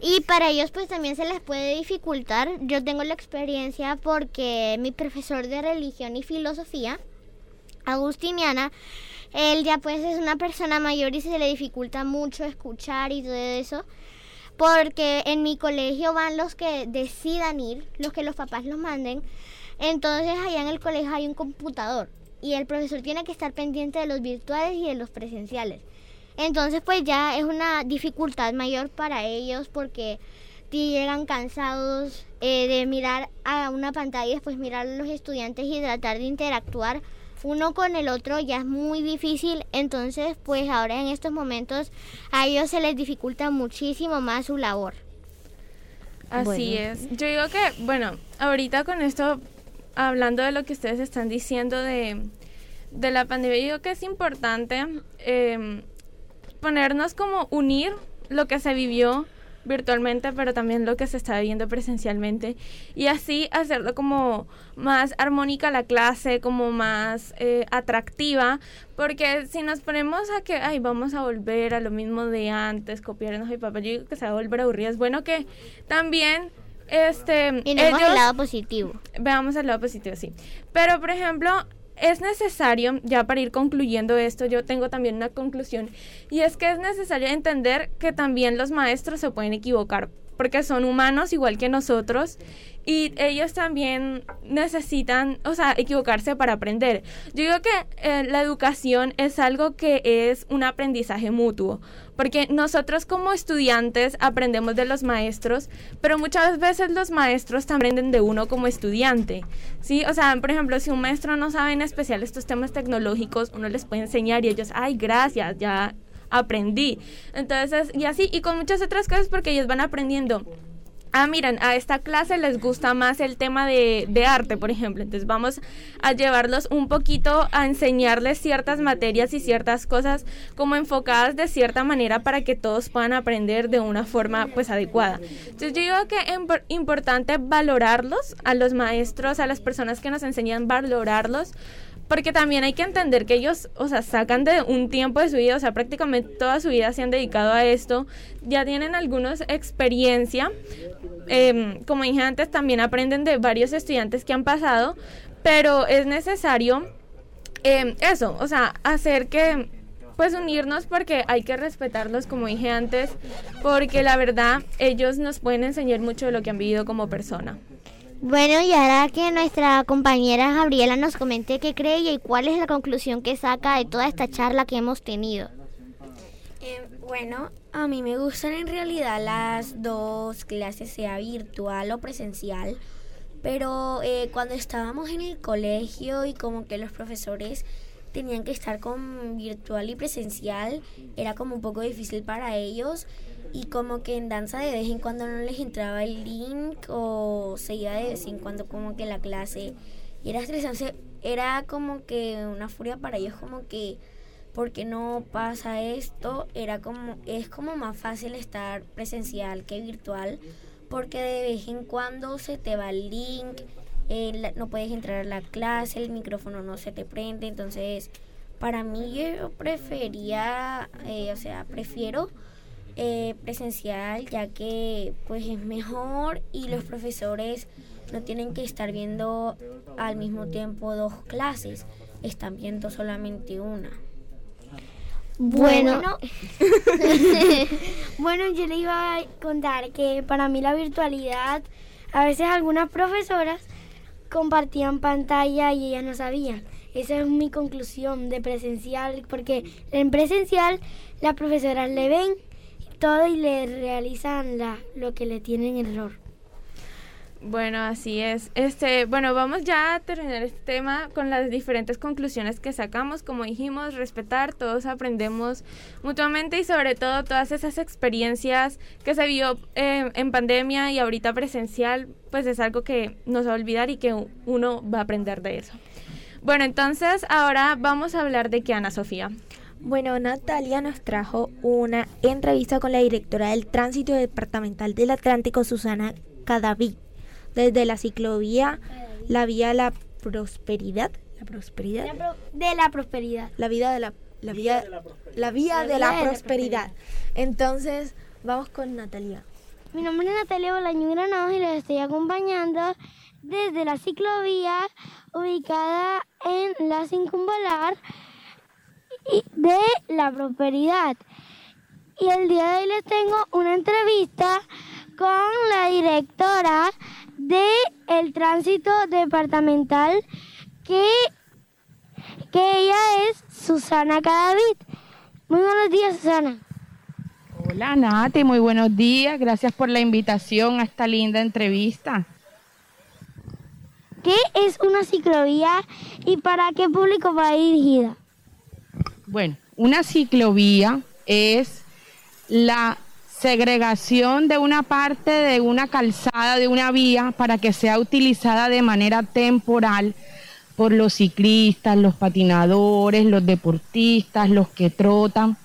Y para ellos pues también se les puede dificultar. Yo tengo la experiencia porque mi profesor de religión y filosofía, Agustiniana, él ya pues es una persona mayor y se le dificulta mucho escuchar y todo eso. Porque en mi colegio van los que decidan ir, los que los papás los manden. Entonces allá en el colegio hay un computador y el profesor tiene que estar pendiente de los virtuales y de los presenciales. Entonces pues ya es una dificultad mayor para ellos porque llegan cansados eh, de mirar a una pantalla y después mirar a los estudiantes y tratar de interactuar uno con el otro ya es muy difícil. Entonces pues ahora en estos momentos a ellos se les dificulta muchísimo más su labor. Así Bueno. es. Yo digo que, bueno, ahorita con esto, hablando de lo que ustedes están diciendo de, de la pandemia, yo digo que es importante eh, ponernos como unir lo que se vivió virtualmente, pero también lo que se está viviendo presencialmente y así hacerlo como más armónica la clase, como más eh, atractiva, porque si nos ponemos a que, ay, vamos a volver a lo mismo de antes, copiarnos el papel, yo digo que se va a volver aburrida. Es bueno que también este Y vemos el lado positivo. Veamos el lado positivo, sí. Pero, por ejemplo, es necesario, ya para ir concluyendo esto, yo tengo también una conclusión, y es que es necesario entender que también los maestros se pueden equivocar, porque son humanos igual que nosotros, y ellos también necesitan, o sea, equivocarse para aprender. Yo digo que eh, la educación es algo que es un aprendizaje mutuo, porque nosotros como estudiantes aprendemos de los maestros, pero muchas veces los maestros también aprenden de uno como estudiante, ¿sí? O sea, por ejemplo, si un maestro no sabe en especial estos temas tecnológicos, uno les puede enseñar y ellos, ay, gracias, ya aprendí. Entonces, y así, y con muchas otras cosas porque ellos van aprendiendo. Ah, miren, a esta clase les gusta más el tema de, de arte, por ejemplo. Entonces vamos a llevarlos un poquito a enseñarles ciertas materias y ciertas cosas como enfocadas de cierta manera para que todos puedan aprender de una forma pues adecuada. Entonces yo digo que es impor- importante valorarlos, a los maestros, a las personas que nos enseñan, valorarlos, porque también hay que entender que ellos, o sea, sacan de un tiempo de su vida, o sea, prácticamente toda su vida se han dedicado a esto, ya tienen algunos experiencia, Em, como dije antes, también aprenden de varios estudiantes que han pasado, pero es necesario em, eso, o sea, hacer que, pues unirnos porque hay que respetarlos, como dije antes, porque la verdad ellos nos pueden enseñar mucho de lo que han vivido como persona. Bueno, y ahora que nuestra compañera Gabriela nos comente qué cree y cuál es la conclusión que saca de toda esta charla que hemos tenido. Eh, bueno, a mí me gustan en realidad las dos clases, sea virtual o presencial, pero eh, cuando estábamos en el colegio y como que los profesores tenían que estar con virtual y presencial, era como un poco difícil para ellos y como que en danza de vez en cuando no les entraba el link o se iba de vez en cuando como que la clase. Era estresante, era como que una furia para ellos como que porque no pasa esto, era como es como más fácil estar presencial que virtual porque de vez en cuando se te va el link, eh, no puedes entrar a la clase, el micrófono no se te prende, entonces para mí yo prefería, eh, o sea, prefiero eh, presencial ya que pues es mejor y los profesores no tienen que estar viendo al mismo tiempo dos clases, están viendo solamente una. Bueno, bueno, yo le iba a contar que para mí la virtualidad, a veces algunas profesoras compartían pantalla y ellas no sabían. Esa es mi conclusión de presencial, porque en presencial las profesoras le ven todo y le realizan la, lo que le tienen error. Bueno, así es. Este, bueno, vamos ya a terminar este tema con las diferentes conclusiones que sacamos. Como dijimos, respetar, todos aprendemos mutuamente y sobre todo todas esas experiencias que se vio eh, en pandemia y ahorita presencial, pues es algo que no se va a olvidar y que uno va a aprender de eso. Bueno, entonces ahora vamos a hablar de qué, Ana Sofía. Bueno, Natalia nos trajo una entrevista con la directora del Tránsito Departamental del Atlántico, Susana Cadaví desde la ciclovía, la vía de la prosperidad, la prosperidad, de la prosperidad, la vida de la la vía, la vía de la prosperidad. Entonces, vamos con Natalia. Mi nombre es Natalia Bolaño Granados y les estoy acompañando desde la ciclovía ubicada en la circunvalar de la prosperidad. Y el día de hoy les tengo una entrevista con la directora de el tránsito departamental que, que ella es Susana Cadavid. Muy buenos días, Susana. Hola, Nati, muy buenos días. Gracias por la invitación a esta linda entrevista. ¿Qué es una ciclovía y para qué público va dirigida? Bueno, una ciclovía es la segregación de una parte de una calzada, de una vía, para que sea utilizada de manera temporal por los ciclistas, los patinadores, los deportistas, los que trotan,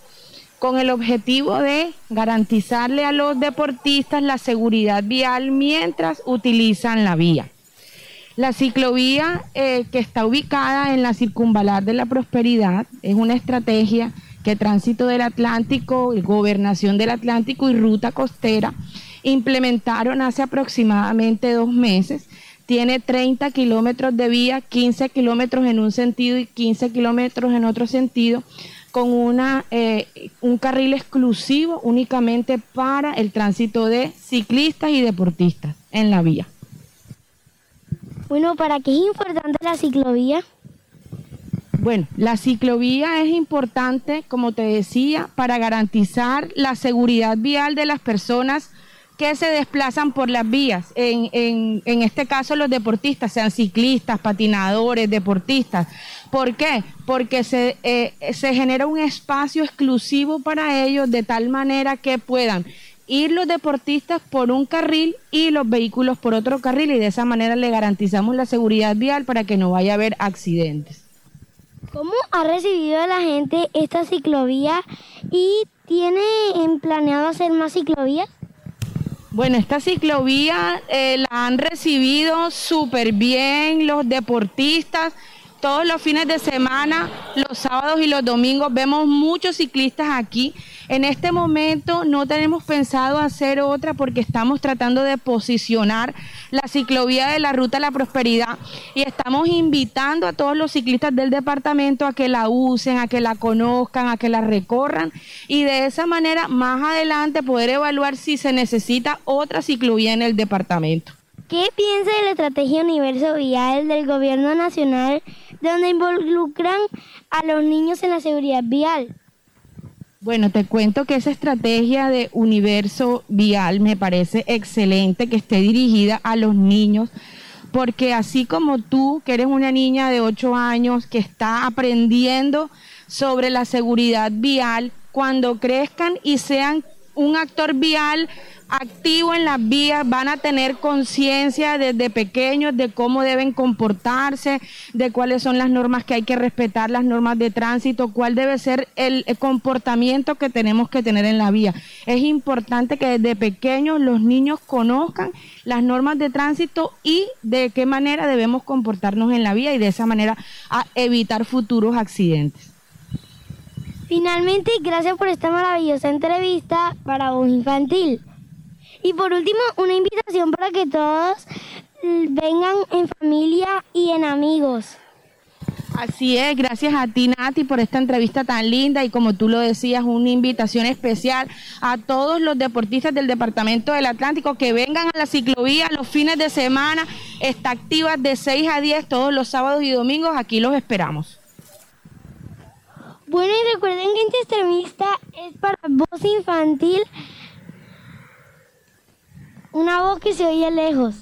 con el objetivo de garantizarle a los deportistas la seguridad vial mientras utilizan la vía. La ciclovía eh, que está ubicada en la circunvalar de la prosperidad es una estrategia que Tránsito del Atlántico, Gobernación del Atlántico y Ruta Costera implementaron hace aproximadamente dos meses. Tiene 30 kilómetros de vía, 15 kilómetros en un sentido y 15 kilómetros en otro sentido, con una, eh, un carril exclusivo únicamente para el tránsito de ciclistas y deportistas en la vía. Bueno, ¿para qué es importante la ciclovía? Bueno, la ciclovía es importante, como te decía, para garantizar la seguridad vial de las personas que se desplazan por las vías. En, en, este caso, los deportistas, sean ciclistas, patinadores, deportistas. ¿Por qué? Porque se, eh, se genera un espacio exclusivo para ellos de tal manera que puedan ir los deportistas por un carril y los vehículos por otro carril y de esa manera le garantizamos la seguridad vial para que no vaya a haber accidentes. ¿Cómo ha recibido la gente esta ciclovía y tiene planeado hacer más ciclovías? Bueno, esta ciclovía eh, la han recibido súper bien los deportistas. Todos los fines de semana, los sábados y los domingos, vemos muchos ciclistas aquí en este momento no tenemos pensado hacer otra porque estamos tratando de posicionar la ciclovía de la Ruta de la Prosperidad y estamos invitando a todos los ciclistas del departamento a que la usen, a que la conozcan, a que la recorran y de esa manera más adelante poder evaluar si se necesita otra ciclovía en el departamento. ¿Qué piensa de la estrategia Universo Vial del Gobierno Nacional donde involucran a los niños en la seguridad vial? Bueno, te cuento que esa estrategia de universo vial me parece excelente, que esté dirigida a los niños, porque así como tú, que eres una niña de 8 años que está aprendiendo sobre la seguridad vial, cuando crezcan y sean un actor vial activo en las vías, van a tener conciencia desde pequeños de cómo deben comportarse, de cuáles son las normas que hay que respetar, las normas de tránsito, cuál debe ser el comportamiento que tenemos que tener en la vía. Es importante que desde pequeños los niños conozcan las normas de tránsito y de qué manera debemos comportarnos en la vía y de esa manera a evitar futuros accidentes. Finalmente, gracias por esta maravillosa entrevista para voz infantil. Y por último, una invitación para que todos vengan en familia y en amigos. Así es, gracias a ti Nati por esta entrevista tan linda y como tú lo decías, una invitación especial a todos los deportistas del Departamento del Atlántico que vengan a la ciclovía los fines de semana, está activa de 6 a 10 todos los sábados y domingos, aquí los esperamos. Bueno, y recuerden que esta entrevista es para voz infantil, una voz que se oye lejos.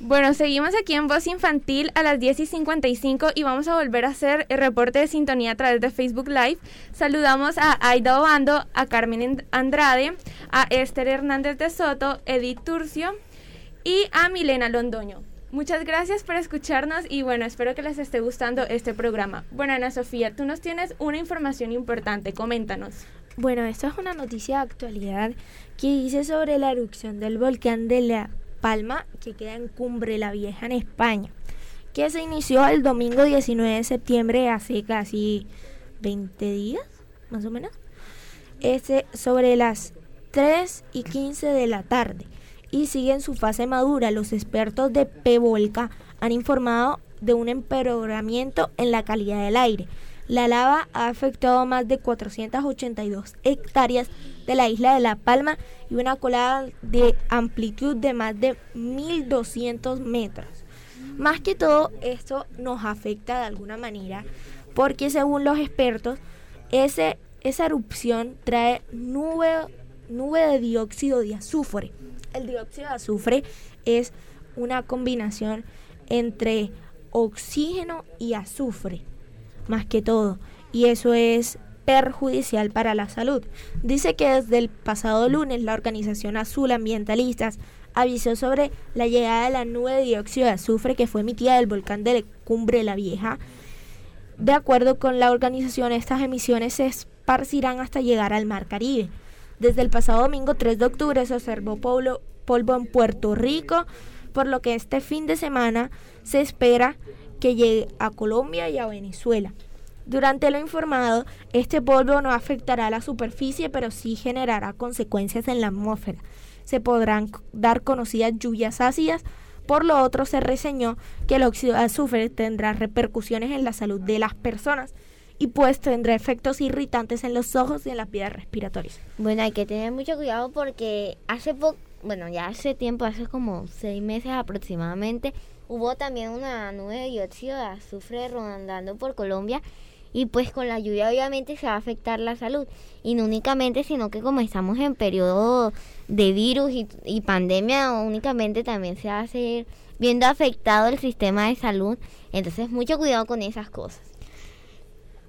Bueno, seguimos aquí en Voz Infantil a las 10 y 55 y vamos a volver a hacer el reporte de sintonía a través de Facebook Live. Saludamos a Aida Obando, a Carmen Andrade, a Esther Hernández de Soto, Edith Turcio y a Milena Londoño. Muchas gracias por escucharnos y bueno, espero que les esté gustando este programa. Bueno, Ana Sofía, tú nos tienes una información importante, coméntanos. Bueno, esto es una noticia de actualidad que dice sobre la erupción del volcán de la Palma, que queda en Cumbre la Vieja en España, que se inició el domingo 19 de septiembre, hace casi 20 días, más o menos, este, sobre las 3 y 15 de la tarde, y sigue en su fase madura. Los expertos de PEVOLCA han informado de un empeoramiento en la calidad del aire. La lava ha afectado más de 482 hectáreas de la isla de La Palma y una colada de amplitud de más de 1.200 metros. Más que todo, esto nos afecta de alguna manera porque según los expertos, esa erupción trae nube, nube de dióxido de azufre. El dióxido de azufre es una combinación entre oxígeno y azufre más que todo, y eso es perjudicial para la salud. Dice que desde el pasado lunes la organización Azul Ambientalistas avisó sobre la llegada de la nube de dióxido de azufre que fue emitida del volcán de Cumbre La Vieja. De acuerdo con la organización, estas emisiones se esparcirán hasta llegar al Mar Caribe. Desde el pasado domingo 3 de octubre se observó polvo, en Puerto Rico, por lo que este fin de semana se espera que llegue a Colombia y a Venezuela. Durante lo informado, este polvo no afectará a la superficie, pero sí generará consecuencias en la atmósfera. Se podrán dar conocidas lluvias ácidas. Por lo otro, se reseñó que el óxido de azufre tendrá repercusiones en la salud de las personas y pues tendrá efectos irritantes en los ojos y en las vías respiratorias. Bueno, hay que tener mucho cuidado porque hace poco, bueno, ya hace tiempo, hace como seis meses aproximadamente, Hubo también una nube de dióxido de azufre rondando por Colombia y pues con la lluvia obviamente se va a afectar la salud. Y no únicamente sino que como estamos en periodo de virus y, pandemia únicamente también se va a seguir viendo afectado el sistema de salud. Entonces mucho cuidado con esas cosas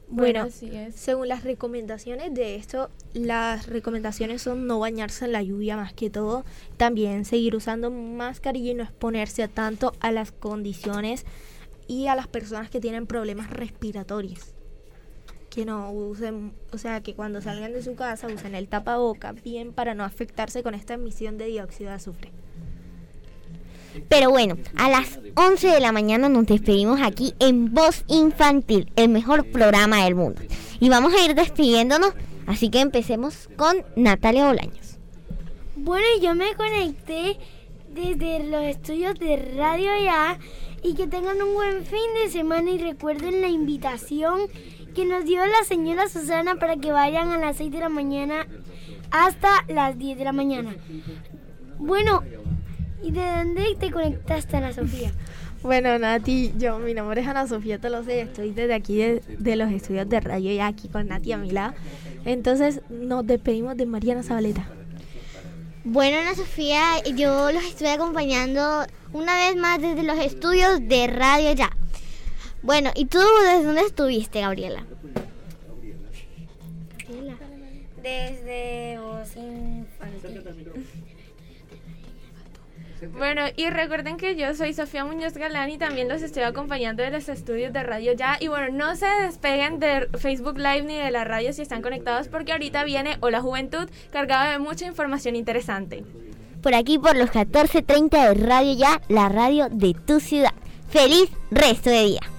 bueno, según las recomendaciones de esto, las recomendaciones son no bañarse en la lluvia más que todo, también seguir usando mascarilla y no exponerse tanto a las condiciones y a las personas que tienen problemas respiratorios. Que no usen, o sea, que cuando salgan de su casa usen el tapaboca bien para no afectarse con esta emisión de dióxido de azufre. Pero bueno, a las 11 de la mañana nos despedimos aquí en Voz Infantil, el mejor programa del mundo. Y vamos a ir despidiéndonos, así que empecemos con Natalia Bolaños. Bueno, yo me conecté desde los estudios de Radio Ya y que tengan un buen fin de semana y recuerden la invitación que nos dio la señora Susana para que vayan a las 6 de la mañana hasta las 10 de la mañana. Bueno, ¿Y de dónde te conectaste, Ana Sofía? Bueno, Nati, yo, mi nombre es Ana Sofía, te lo sé, estoy desde aquí de, los estudios de radio y aquí con Nati a mi lado. Entonces nos despedimos de Mariana Zabaleta. Bueno, Ana Sofía, yo los estoy acompañando una vez más desde los estudios de Radio Ya. Bueno, ¿y tú desde dónde estuviste, Gabriela? Desde voz infantil. Bueno, y recuerden que yo soy Sofía Muñoz Galán y también los estoy acompañando de los estudios de Radio Ya. Y bueno, no se despeguen de Facebook Live ni de la radio si están conectados porque ahorita viene Hola Juventud cargado de mucha información interesante. Por aquí por los 14.30 de Radio Ya, la radio de tu ciudad. Feliz resto de día.